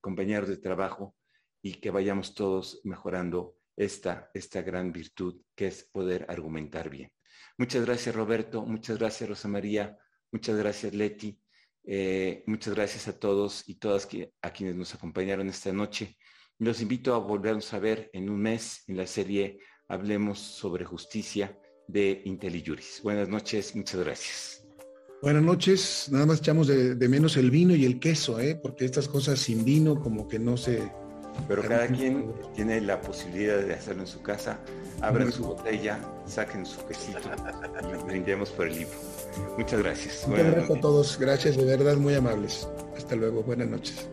Speaker 1: compañeros de trabajo y que vayamos todos mejorando esta, esta gran virtud que es poder argumentar bien. Muchas gracias Roberto, muchas gracias Rosa María, muchas gracias Leti, eh, muchas gracias a todos y todas a quienes nos acompañaron esta noche. Los invito a volvernos a ver en un mes en la serie Hablemos sobre Justicia de IntelliJuris. Buenas noches, muchas gracias.
Speaker 2: Buenas noches, nada más echamos de, de menos el vino y el queso, ¿eh? porque estas cosas sin vino como que no se,
Speaker 1: pero cada quien tiene la posibilidad de hacerlo en su casa. Abran su botella, saquen su quesito y brindemos por el libro. Muchas gracias.
Speaker 2: Muchas gracias a todos. Gracias, de verdad, muy amables. Hasta luego. Buenas noches.